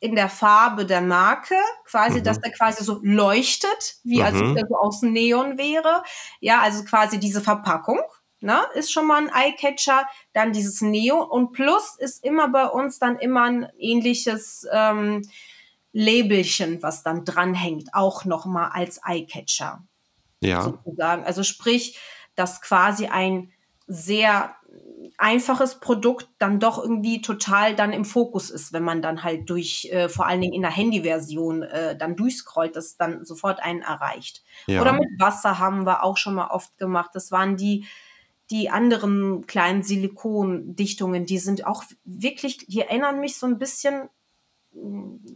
in der Farbe der Marke, quasi, mhm. dass der quasi so leuchtet, wie als ob mhm. der so aus Neon wäre. Ja, also quasi diese Verpackung. Ne, ist schon mal ein Eyecatcher, dann dieses Neo und plus ist immer bei uns dann immer ein ähnliches ähm, Labelchen, was dann dranhängt, auch nochmal als Eyecatcher. Ja. Sozusagen. Also sprich, dass quasi ein sehr einfaches Produkt dann doch irgendwie total dann im Fokus ist, wenn man dann halt durch, äh, vor allen Dingen in der Handyversion äh, dann durchscrollt, das dann sofort einen erreicht. Ja. Oder mit Wasser haben wir auch schon mal oft gemacht. Das waren die, die anderen kleinen Silikondichtungen, die sind auch wirklich, die erinnern mich so ein bisschen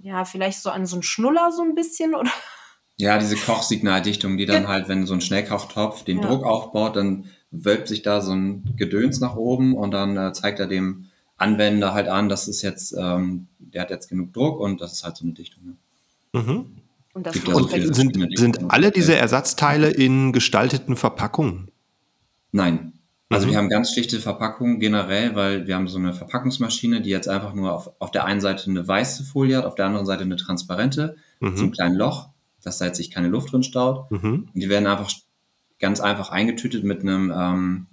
ja, vielleicht so an so einen Schnuller so ein bisschen oder? Ja, diese Kochsignaldichtung, die dann halt, wenn so ein Schnellkochtopf den ja. Druck aufbaut, dann wölbt sich da so ein Gedöns nach oben und dann äh, zeigt er dem Anwender halt an, das ist jetzt, ähm, der hat jetzt genug Druck und das ist halt so eine Dichtung. Ne? Mhm. Und, das und sind, sind alle diese Ersatzteile in gestalteten Verpackungen? Nein. Also mhm. wir haben ganz schlichte Verpackungen generell, weil wir haben so eine Verpackungsmaschine, die jetzt einfach nur auf, auf der einen Seite eine weiße Folie hat, auf der anderen Seite eine transparente, mhm. zum kleinen Loch, dass da jetzt sich keine Luft drin staut. Mhm. Und die werden einfach ganz einfach eingetütet mit einem, ähm,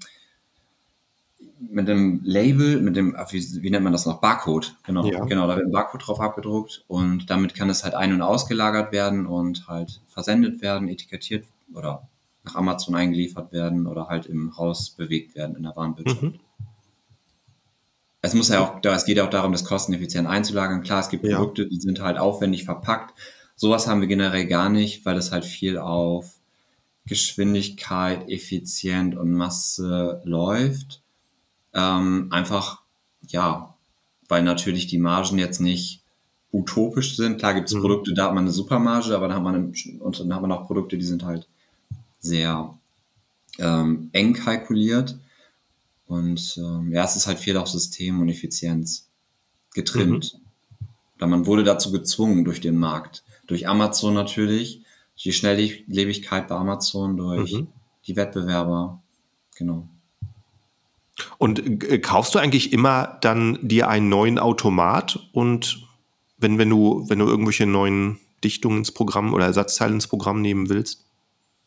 mit einem Label, mit dem, wie, wie nennt man das noch? Barcode. Genau, ja. genau, da wird ein Barcode drauf abgedruckt und damit kann es halt ein- und ausgelagert werden und halt versendet werden, etikettiert oder nach Amazon eingeliefert werden oder halt im Haus bewegt werden in der Warenwirtschaft. Mhm. Es muss ja auch, es geht ja auch darum, das kosteneffizient einzulagern. Klar, es gibt Produkte, ja. die sind halt aufwendig verpackt. Sowas haben wir generell gar nicht, weil das halt viel auf Geschwindigkeit, Effizient und Masse läuft. Ähm, einfach, ja, weil natürlich die Margen jetzt nicht utopisch sind. Klar gibt es mhm. Produkte, da hat man eine Supermarge, aber dann hat man, und dann hat man auch Produkte, die sind halt sehr ähm, eng kalkuliert. Und ähm, ja, es ist halt viel auf System und Effizienz getrimmt. Mhm. Da man wurde dazu gezwungen durch den Markt. Durch Amazon natürlich, die Schnelllebigkeit bei Amazon, durch mhm. die Wettbewerber. genau. Und äh, kaufst du eigentlich immer dann dir einen neuen Automat und wenn, wenn du, wenn du irgendwelche neuen Dichtungen ins Programm oder Ersatzteile ins Programm nehmen willst?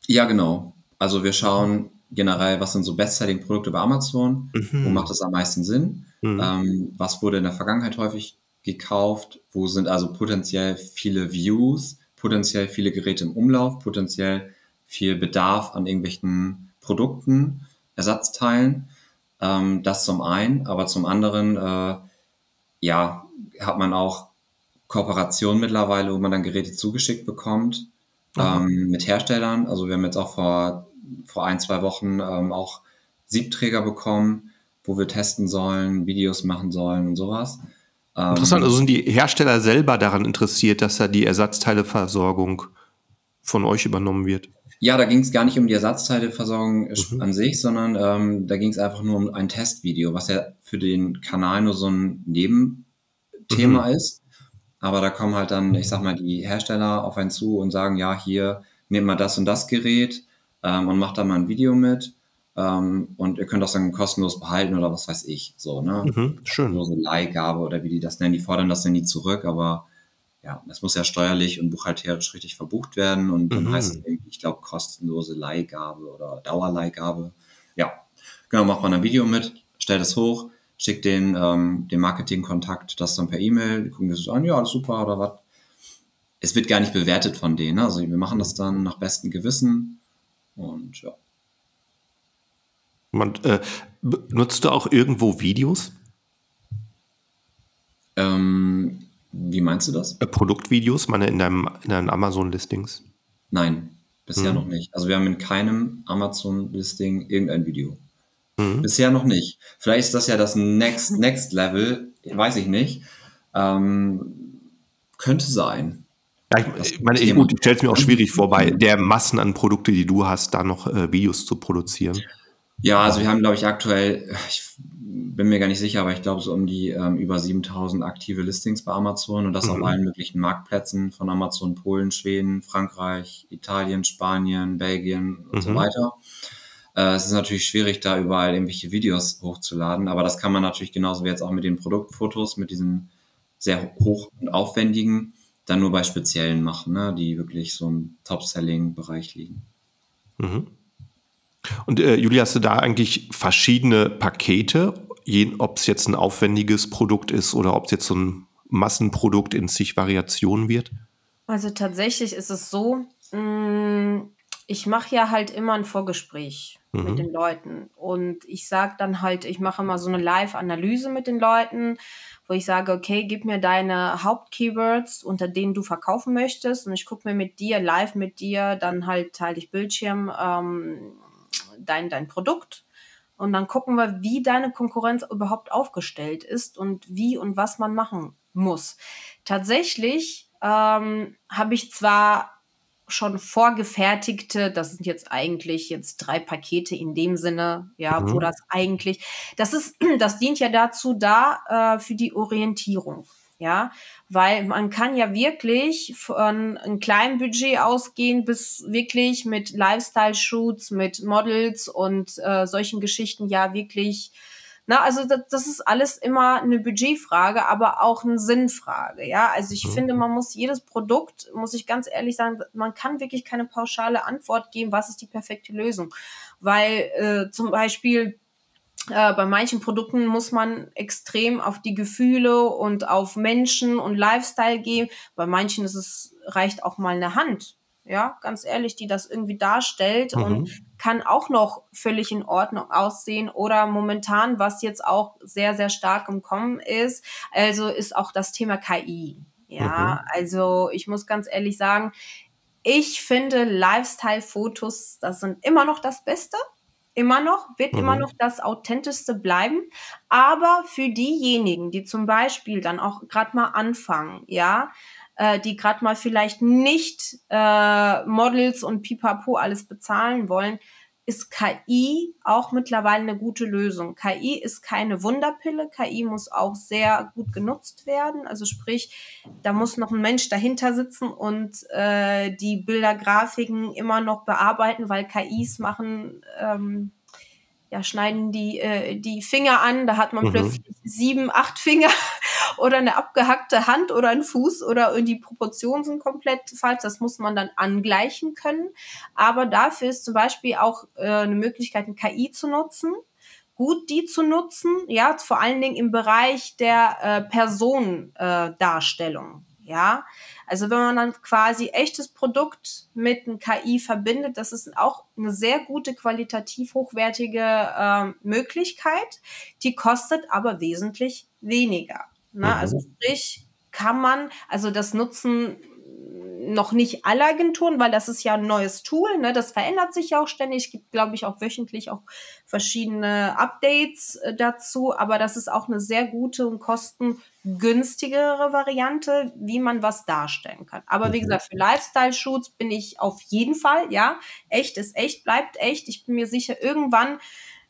Ja, genau. Also wir schauen generell, was sind so Best-Selling-Produkte bei Amazon, mhm. wo macht das am meisten Sinn, mhm. ähm, was wurde in der Vergangenheit häufig gekauft, wo sind also potenziell viele Views, potenziell viele Geräte im Umlauf, potenziell viel Bedarf an irgendwelchen Produkten, Ersatzteilen. Ähm, das zum einen, aber zum anderen, äh, ja, hat man auch Kooperation mittlerweile, wo man dann Geräte zugeschickt bekommt ähm, mit Herstellern. Also wir haben jetzt auch vor, vor ein, zwei Wochen ähm, auch Siebträger bekommen, wo wir testen sollen, Videos machen sollen und sowas. Ähm, Interessant, also sind die Hersteller selber daran interessiert, dass da die Ersatzteileversorgung von euch übernommen wird? Ja, da ging es gar nicht um die Ersatzteileversorgung mhm. an sich, sondern ähm, da ging es einfach nur um ein Testvideo, was ja für den Kanal nur so ein Nebenthema mhm. ist. Aber da kommen halt dann, ich sag mal, die Hersteller auf einen zu und sagen, ja, hier, nehmt mal das und das Gerät ähm, und macht da mal ein Video mit. Ähm, und ihr könnt das dann kostenlos behalten oder was weiß ich. So, ne? Mhm, schön. So Leihgabe oder wie die das nennen. Die fordern das dann nie zurück, aber ja, das muss ja steuerlich und buchhalterisch richtig verbucht werden. Und dann mhm. heißt es irgendwie, ich glaube, kostenlose Leihgabe oder Dauerleihgabe. Ja, genau, macht man ein Video mit, stellt es hoch schickt den, ähm, den Marketingkontakt das dann per E-Mail, die gucken das an, ja, super oder was. Es wird gar nicht bewertet von denen. Ne? Also wir machen das dann nach bestem Gewissen und ja. Man, äh, nutzt du auch irgendwo Videos? Ähm, wie meinst du das? Äh, Produktvideos, meine in deinem, in deinen Amazon-Listings? Nein, bisher hm. noch nicht. Also wir haben in keinem Amazon-Listing irgendein Video. Mhm. Bisher noch nicht. Vielleicht ist das ja das Next, Next Level, weiß ich nicht. Ähm, könnte sein. Ja, ich, meine, ich, gut, ich stelle es mir auch schwierig vor, bei der Massen an Produkte, die du hast, da noch äh, Videos zu produzieren. Ja, also wir haben, glaube ich, aktuell, ich bin mir gar nicht sicher, aber ich glaube so um die ähm, über 7000 aktive Listings bei Amazon und das mhm. auf allen möglichen Marktplätzen von Amazon, Polen, Schweden, Frankreich, Italien, Spanien, Belgien und mhm. so weiter. Äh, es ist natürlich schwierig, da überall irgendwelche Videos hochzuladen, aber das kann man natürlich genauso wie jetzt auch mit den Produktfotos, mit diesen sehr hoch und aufwendigen, dann nur bei speziellen machen, ne, die wirklich so im Top-Selling-Bereich liegen. Mhm. Und äh, Julia, hast du da eigentlich verschiedene Pakete, ob es jetzt ein aufwendiges Produkt ist oder ob es jetzt so ein Massenprodukt in zig Variationen wird? Also tatsächlich ist es so, mh, mm, ich mache ja halt immer ein Vorgespräch mhm. mit den Leuten. Und ich sage dann halt, ich mache immer so eine Live-Analyse mit den Leuten, wo ich sage, okay, gib mir deine Hauptkeywords, unter denen du verkaufen möchtest. Und ich gucke mir mit dir, live mit dir, dann halt teile ich Bildschirm, ähm, dein, dein Produkt. Und dann gucken wir, wie deine Konkurrenz überhaupt aufgestellt ist und wie und was man machen muss. Tatsächlich ähm, habe ich zwar schon vorgefertigte, das sind jetzt eigentlich jetzt drei Pakete in dem Sinne, ja, mhm. wo das eigentlich, das ist, das dient ja dazu da äh, für die Orientierung, ja, weil man kann ja wirklich von einem kleinen Budget ausgehen bis wirklich mit Lifestyle-Shoots, mit Models und äh, solchen Geschichten ja wirklich na, also das, das ist alles immer eine Budgetfrage, aber auch eine Sinnfrage. Ja, also ich mhm. finde, man muss jedes Produkt, muss ich ganz ehrlich sagen, man kann wirklich keine pauschale Antwort geben, was ist die perfekte Lösung, weil äh, zum Beispiel äh, bei manchen Produkten muss man extrem auf die Gefühle und auf Menschen und Lifestyle gehen. Bei manchen ist es reicht auch mal eine Hand ja, ganz ehrlich, die das irgendwie darstellt mhm. und kann auch noch völlig in Ordnung aussehen oder momentan, was jetzt auch sehr, sehr stark im Kommen ist, also ist auch das Thema KI. Ja, mhm. also ich muss ganz ehrlich sagen, ich finde Lifestyle-Fotos, das sind immer noch das Beste. Immer noch, wird mhm. immer noch das Authentischste bleiben. Aber für diejenigen, die zum Beispiel dann auch gerade mal anfangen, ja, äh, die gerade mal vielleicht nicht äh, Models und Pipapo alles bezahlen wollen, ist KI auch mittlerweile eine gute Lösung. KI ist keine Wunderpille. KI muss auch sehr gut genutzt werden. Also sprich, da muss noch ein Mensch dahinter sitzen und äh, die Bilder, Grafiken immer noch bearbeiten, weil KIs machen ähm, ja, schneiden die, äh, die Finger an, da hat man mhm. plötzlich sieben, acht Finger oder eine abgehackte Hand oder ein Fuß oder die Proportionen sind komplett falsch. Das muss man dann angleichen können. Aber dafür ist zum Beispiel auch äh, eine Möglichkeit, eine KI zu nutzen gut, die zu nutzen, ja, vor allen Dingen im Bereich der äh, Personendarstellung. Ja, also wenn man dann quasi echtes Produkt mit einem KI verbindet, das ist auch eine sehr gute, qualitativ hochwertige äh, Möglichkeit. Die kostet aber wesentlich weniger. Ne? Mhm. Also sprich, kann man, also das nutzen noch nicht alle Agenturen, weil das ist ja ein neues Tool, ne? das verändert sich ja auch ständig. Es gibt, glaube ich, auch wöchentlich auch verschiedene Updates äh, dazu, aber das ist auch eine sehr gute und kostengünstigere Variante, wie man was darstellen kann. Aber wie mhm. gesagt, für Lifestyle-Shoots bin ich auf jeden Fall, ja, echt ist echt, bleibt echt. Ich bin mir sicher, irgendwann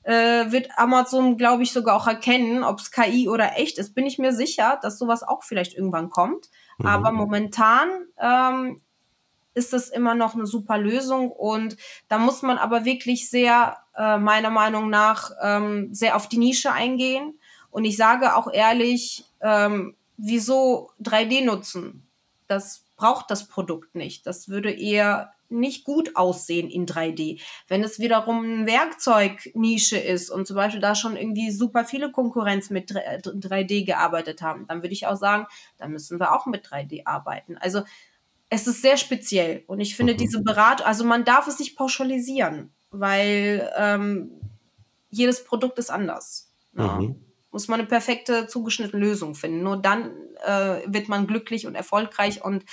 äh, wird Amazon, glaube ich, sogar auch erkennen, ob es KI oder echt ist. Bin ich mir sicher, dass sowas auch vielleicht irgendwann kommt. Mhm. Aber momentan ähm, ist das immer noch eine super Lösung und da muss man aber wirklich sehr, äh, meiner Meinung nach, ähm, sehr auf die Nische eingehen. Und ich sage auch ehrlich, ähm, wieso 3D nutzen? Das braucht das Produkt nicht. Das würde eher nicht gut aussehen in 3D. Wenn es wiederum eine Werkzeugnische ist und zum Beispiel da schon irgendwie super viele Konkurrenz mit 3D gearbeitet haben, dann würde ich auch sagen, da müssen wir auch mit 3D arbeiten. Also es ist sehr speziell und ich finde mhm. diese Beratung, also man darf es nicht pauschalisieren, weil ähm, jedes Produkt ist anders. Ja. Mhm. Muss man eine perfekte zugeschnittene Lösung finden. Nur dann äh, wird man glücklich und erfolgreich und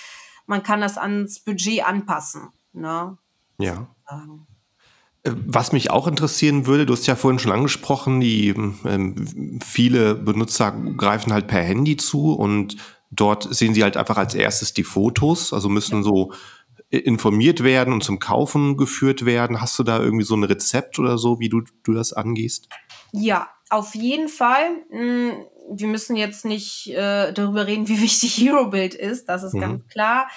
man kann das ans Budget anpassen. Ne? Ja. Äh, was mich auch interessieren würde, du hast ja vorhin schon angesprochen, die ähm, viele Benutzer greifen halt per Handy zu und dort sehen sie halt einfach als erstes die Fotos, also müssen so informiert werden und zum Kaufen geführt werden. Hast du da irgendwie so ein Rezept oder so, wie du, du das angehst? Ja, auf jeden Fall. Hm, wir müssen jetzt nicht äh, darüber reden, wie wichtig Hero-Bild ist, das ist mhm. ganz klar.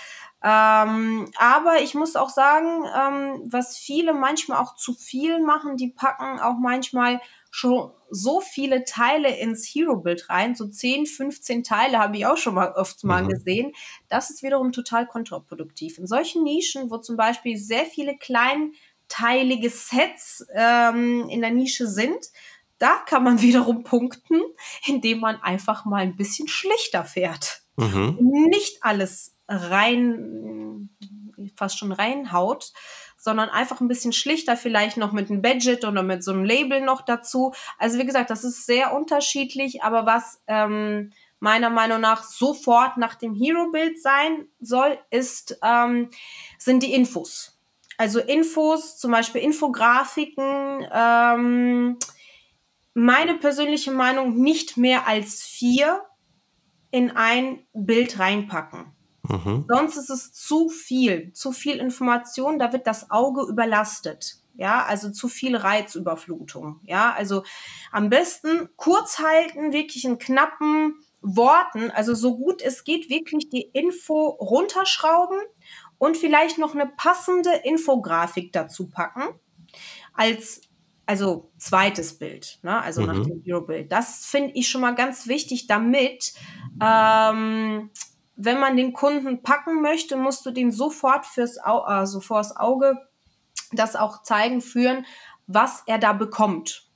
Ähm, aber ich muss auch sagen, ähm, was viele manchmal auch zu viel machen, die packen auch manchmal schon so viele Teile ins Hero-Bild rein, so 10, 15 Teile habe ich auch schon mal oft mal mhm. gesehen. Das ist wiederum total kontraproduktiv. In solchen Nischen, wo zum Beispiel sehr viele kleinteilige Sets ähm, in der Nische sind, da kann man wiederum punkten, indem man einfach mal ein bisschen schlichter fährt. Mhm. Nicht alles rein, fast schon reinhaut, sondern einfach ein bisschen schlichter, vielleicht noch mit einem Budget oder mit so einem Label noch dazu. Also wie gesagt, das ist sehr unterschiedlich, aber was ähm, meiner Meinung nach sofort nach dem Hero-Bild sein soll, ist, ähm, sind die Infos. Also Infos, zum Beispiel Infografiken, ähm, meine persönliche Meinung nicht mehr als vier in ein Bild reinpacken. Mhm. Sonst ist es zu viel, zu viel Information, da wird das Auge überlastet. Ja, also zu viel Reizüberflutung. Ja, also am besten kurz halten, wirklich in knappen Worten, also so gut es geht, wirklich die Info runterschrauben und vielleicht noch eine passende Infografik dazu packen als also zweites Bild, ne? also mhm. nach dem Hero-Bild. Das finde ich schon mal ganz wichtig, damit ähm, wenn man den Kunden packen möchte, musst du den sofort fürs Au also vors Auge das auch zeigen, führen, was er da bekommt.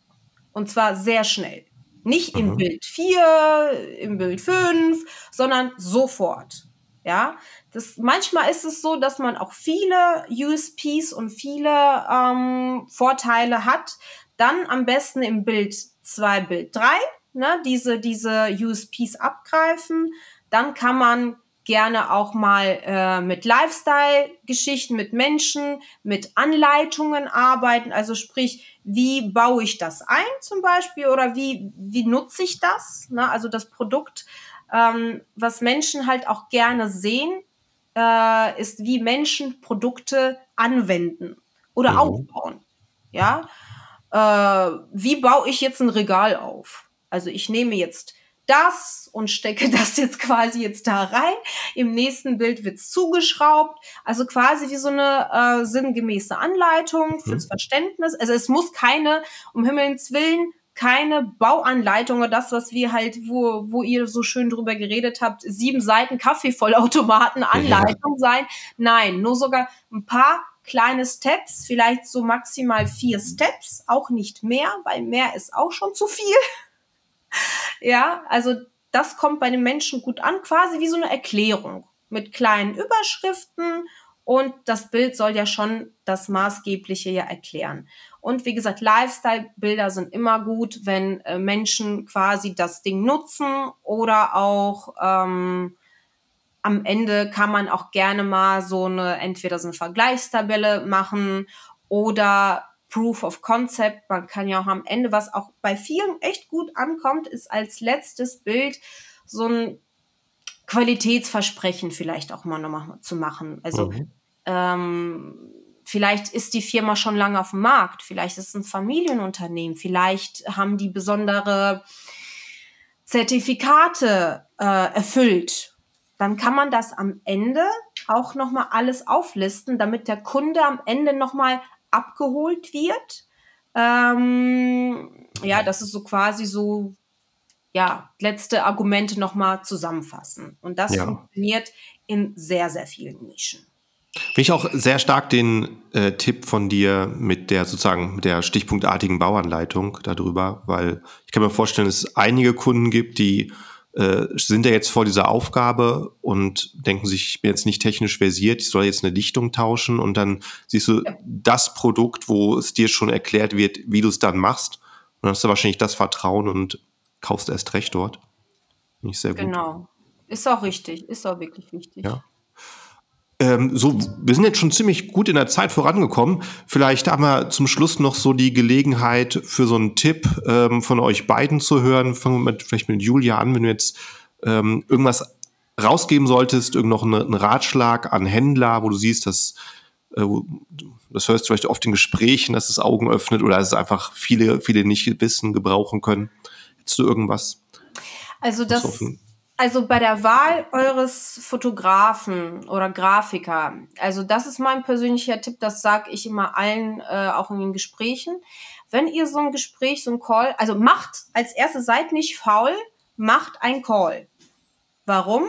Und zwar sehr schnell. Nicht im mhm. Bild 4, im Bild 5, sondern sofort. Ja, das, manchmal ist es so, dass man auch viele USPs und viele ähm, Vorteile hat. Dann am besten im Bild 2, Bild 3, ne, diese, diese USPs abgreifen dann kann man gerne auch mal äh, mit Lifestyle-Geschichten, mit Menschen, mit Anleitungen arbeiten. Also sprich, wie baue ich das ein zum Beispiel oder wie, wie nutze ich das? Ne? Also das Produkt, ähm, was Menschen halt auch gerne sehen, äh, ist, wie Menschen Produkte anwenden oder mhm. aufbauen. Ja, äh, wie baue ich jetzt ein Regal auf? Also ich nehme jetzt das und stecke das jetzt quasi jetzt da rein. Im nächsten Bild wird's zugeschraubt. Also quasi wie so eine äh, sinngemäße Anleitung fürs mhm. Verständnis. Also es muss keine, um Himmels Willen, keine Bauanleitung oder das, was wir halt, wo, wo ihr so schön drüber geredet habt, sieben Seiten Kaffeevollautomaten Anleitung ja. sein. Nein, nur sogar ein paar kleine Steps, vielleicht so maximal vier Steps, auch nicht mehr, weil mehr ist auch schon zu viel. Ja, also das kommt bei den Menschen gut an, quasi wie so eine Erklärung mit kleinen Überschriften und das Bild soll ja schon das Maßgebliche ja erklären. Und wie gesagt, Lifestyle-Bilder sind immer gut, wenn äh, Menschen quasi das Ding nutzen oder auch ähm, am Ende kann man auch gerne mal so eine, entweder so eine Vergleichstabelle machen oder Proof of Concept. Man kann ja auch am Ende, was auch bei vielen echt gut ankommt, ist als letztes Bild so ein Qualitätsversprechen vielleicht auch mal nochmal zu machen. Also mhm. ähm, vielleicht ist die Firma schon lange auf dem Markt, vielleicht ist es ein Familienunternehmen, vielleicht haben die besondere Zertifikate äh, erfüllt dann kann man das am Ende auch nochmal alles auflisten, damit der Kunde am Ende nochmal abgeholt wird. Ähm, ja, das ist so quasi so, ja, letzte Argumente nochmal zusammenfassen. Und das ja. funktioniert in sehr, sehr vielen Nischen. Finde ich auch sehr stark den äh, Tipp von dir mit der sozusagen mit der stichpunktartigen Bauanleitung darüber, weil ich kann mir vorstellen, dass es einige Kunden gibt, die äh, sind ja jetzt vor dieser Aufgabe und denken sich, ich bin jetzt nicht technisch versiert, ich soll jetzt eine Dichtung tauschen und dann siehst du ja. das Produkt, wo es dir schon erklärt wird, wie du es dann machst. Und dann hast du wahrscheinlich das Vertrauen und kaufst erst recht dort. Nicht sehr gut. Genau. Ist auch richtig, ist auch wirklich wichtig. Ja. Ähm, so, wir sind jetzt schon ziemlich gut in der Zeit vorangekommen. Vielleicht haben wir zum Schluss noch so die Gelegenheit für so einen Tipp ähm, von euch beiden zu hören. Fangen wir mit, vielleicht mit Julia an, wenn du jetzt ähm, irgendwas rausgeben solltest, irgend noch einen, Ratschlag an Händler, wo du siehst, dass äh, das hörst du vielleicht oft in Gesprächen, dass es Augen öffnet oder dass es einfach viele, viele nicht wissen, gebrauchen können. Hättest du irgendwas? Also das, also bei der Wahl eures Fotografen oder Grafiker, also das ist mein persönlicher Tipp, das sage ich immer allen, äh, auch in den Gesprächen. Wenn ihr so ein Gespräch, so ein Call, also macht als erstes, seid nicht faul, macht ein Call. Warum?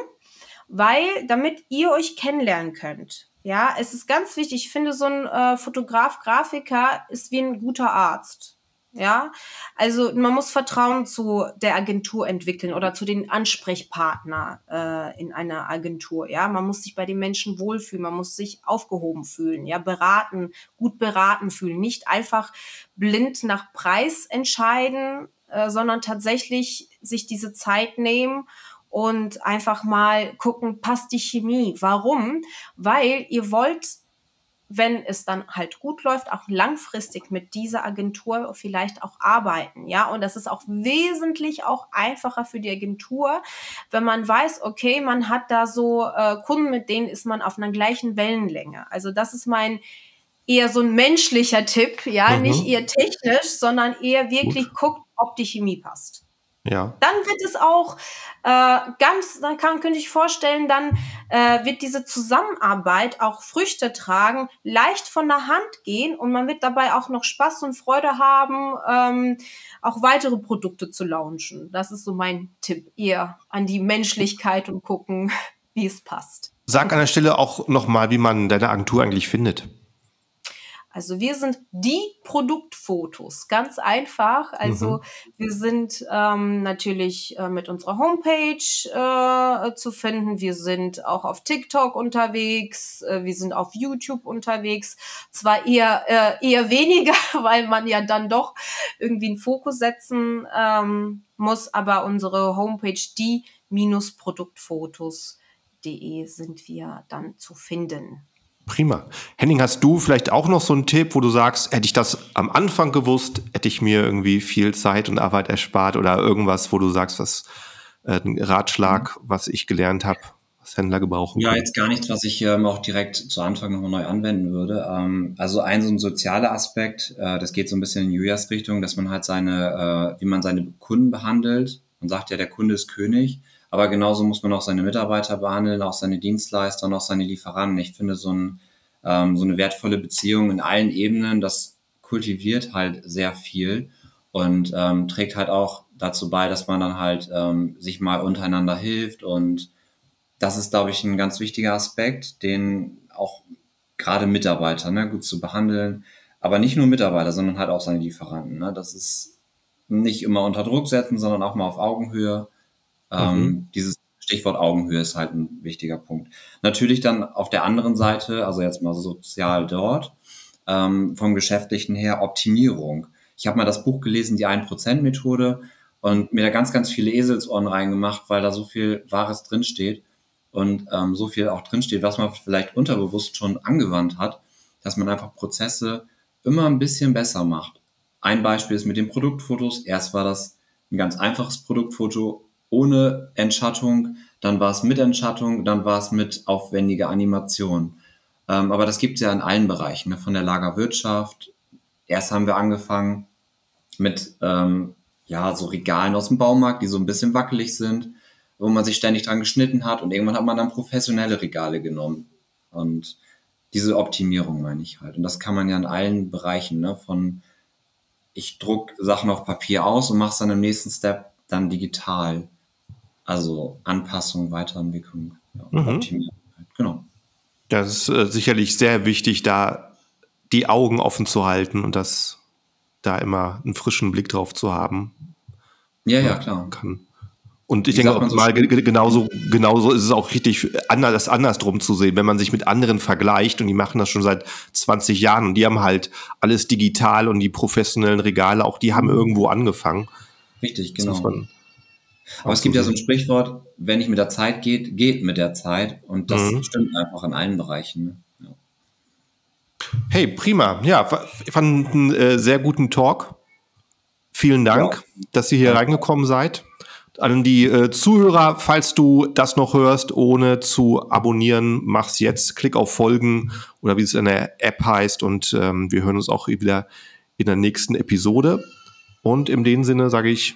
Weil, damit ihr euch kennenlernen könnt. Ja, es ist ganz wichtig. Ich finde, so ein äh, Fotograf, Grafiker ist wie ein guter Arzt. Ja, also man muss Vertrauen zu der Agentur entwickeln oder zu den Ansprechpartner äh, in einer Agentur. Ja, man muss sich bei den Menschen wohlfühlen, man muss sich aufgehoben fühlen, ja, beraten, gut beraten fühlen, nicht einfach blind nach Preis entscheiden, äh, sondern tatsächlich sich diese Zeit nehmen und einfach mal gucken, passt die Chemie. Warum? Weil ihr wollt wenn es dann halt gut läuft, auch langfristig mit dieser Agentur vielleicht auch arbeiten, ja. Und das ist auch wesentlich auch einfacher für die Agentur, wenn man weiß, okay, man hat da so äh, Kunden, mit denen ist man auf einer gleichen Wellenlänge. Also das ist mein eher so ein menschlicher Tipp, ja, mhm. nicht eher technisch, sondern eher wirklich gut. guckt, ob die Chemie passt. Ja. Dann wird es auch äh, ganz, dann kann, könnte ich vorstellen, dann äh, wird diese Zusammenarbeit auch Früchte tragen, leicht von der Hand gehen und man wird dabei auch noch Spaß und Freude haben, ähm, auch weitere Produkte zu launchen. Das ist so mein Tipp eher an die Menschlichkeit und gucken, wie es passt. Sag an der Stelle auch nochmal, wie man deine Agentur eigentlich findet. Also wir sind die Produktfotos, ganz einfach. Also mhm. wir sind ähm, natürlich äh, mit unserer Homepage äh, zu finden. Wir sind auch auf TikTok unterwegs. Äh, wir sind auf YouTube unterwegs. Zwar eher äh, eher weniger, weil man ja dann doch irgendwie einen Fokus setzen ähm, muss, aber unsere Homepage die Produktfotos.de sind wir dann zu finden. Prima. Henning, hast du vielleicht auch noch so einen Tipp, wo du sagst, hätte ich das am Anfang gewusst, hätte ich mir irgendwie viel Zeit und Arbeit erspart oder irgendwas, wo du sagst, was äh, ein Ratschlag, was ich gelernt habe, was Händler gebrauchen Ja, können? jetzt gar nichts, was ich ähm, auch direkt zu Anfang nochmal neu anwenden würde. Ähm, also ein so ein sozialer Aspekt, äh, das geht so ein bisschen in Julias Richtung, dass man halt seine, äh, wie man seine Kunden behandelt, Man sagt ja, der Kunde ist König, aber genauso muss man auch seine Mitarbeiter behandeln, auch seine Dienstleister und auch seine Lieferanten. Ich finde, so, ein, ähm, so eine wertvolle Beziehung in allen Ebenen, das kultiviert halt sehr viel und ähm, trägt halt auch dazu bei, dass man dann halt ähm, sich mal untereinander hilft und das ist, glaube ich, ein ganz wichtiger Aspekt, den auch gerade Mitarbeiter ne, gut zu behandeln, aber nicht nur Mitarbeiter, sondern halt auch seine Lieferanten. Ne? Das ist nicht immer unter Druck setzen, sondern auch mal auf Augenhöhe. Ähm, mhm. Dieses Stichwort Augenhöhe ist halt ein wichtiger Punkt. Natürlich dann auf der anderen Seite, also jetzt mal sozial dort, ähm, vom Geschäftlichen her Optimierung. Ich habe mal das Buch gelesen, die 1%-Methode und mir da ganz, ganz viele Eselsohren reingemacht, weil da so viel Wahres drinsteht und ähm, so viel auch drinsteht, was man vielleicht unterbewusst schon angewandt hat, dass man einfach Prozesse immer ein bisschen besser macht. Ein Beispiel ist mit den Produktfotos. Erst war das ein ganz einfaches Produktfoto ohne Entschattung, dann war es mit Entschattung, dann war es mit aufwendiger Animation. Ähm, aber das gibt es ja in allen Bereichen, ne? von der Lagerwirtschaft. Erst haben wir angefangen mit ähm, ja, so Regalen aus dem Baumarkt, die so ein bisschen wackelig sind, wo man sich ständig dran geschnitten hat und irgendwann hat man dann professionelle Regale genommen. Und diese Optimierung meine ich halt. Und das kann man ja in allen Bereichen, ne? von ich druck Sachen auf Papier aus und mache es dann im nächsten Step dann digital. Also Anpassung, Weiterentwicklung, ja, mhm. Optimierung. Halt. Genau. Das ist äh, sicherlich sehr wichtig, da die Augen offen zu halten und das da immer einen frischen Blick drauf zu haben. Ja, ja, klar. Kann. Und ich Wie denke auch so mal, genauso, genauso ist es auch richtig, anders, das andersrum zu sehen, wenn man sich mit anderen vergleicht und die machen das schon seit 20 Jahren und die haben halt alles digital und die professionellen Regale, auch die haben irgendwo angefangen. Richtig, genau. Aber es gibt ja so ein Sprichwort, wenn nicht mit der Zeit geht, geht mit der Zeit. Und das mhm. stimmt einfach in allen Bereichen. Ne? Hey, prima. Ja, ich fand einen äh, sehr guten Talk. Vielen Dank, ja. dass ihr hier ja. reingekommen seid. An die äh, Zuhörer, falls du das noch hörst, ohne zu abonnieren, mach's jetzt. Klick auf Folgen oder wie es in der App heißt und ähm, wir hören uns auch wieder in der nächsten Episode. Und in dem Sinne sage ich,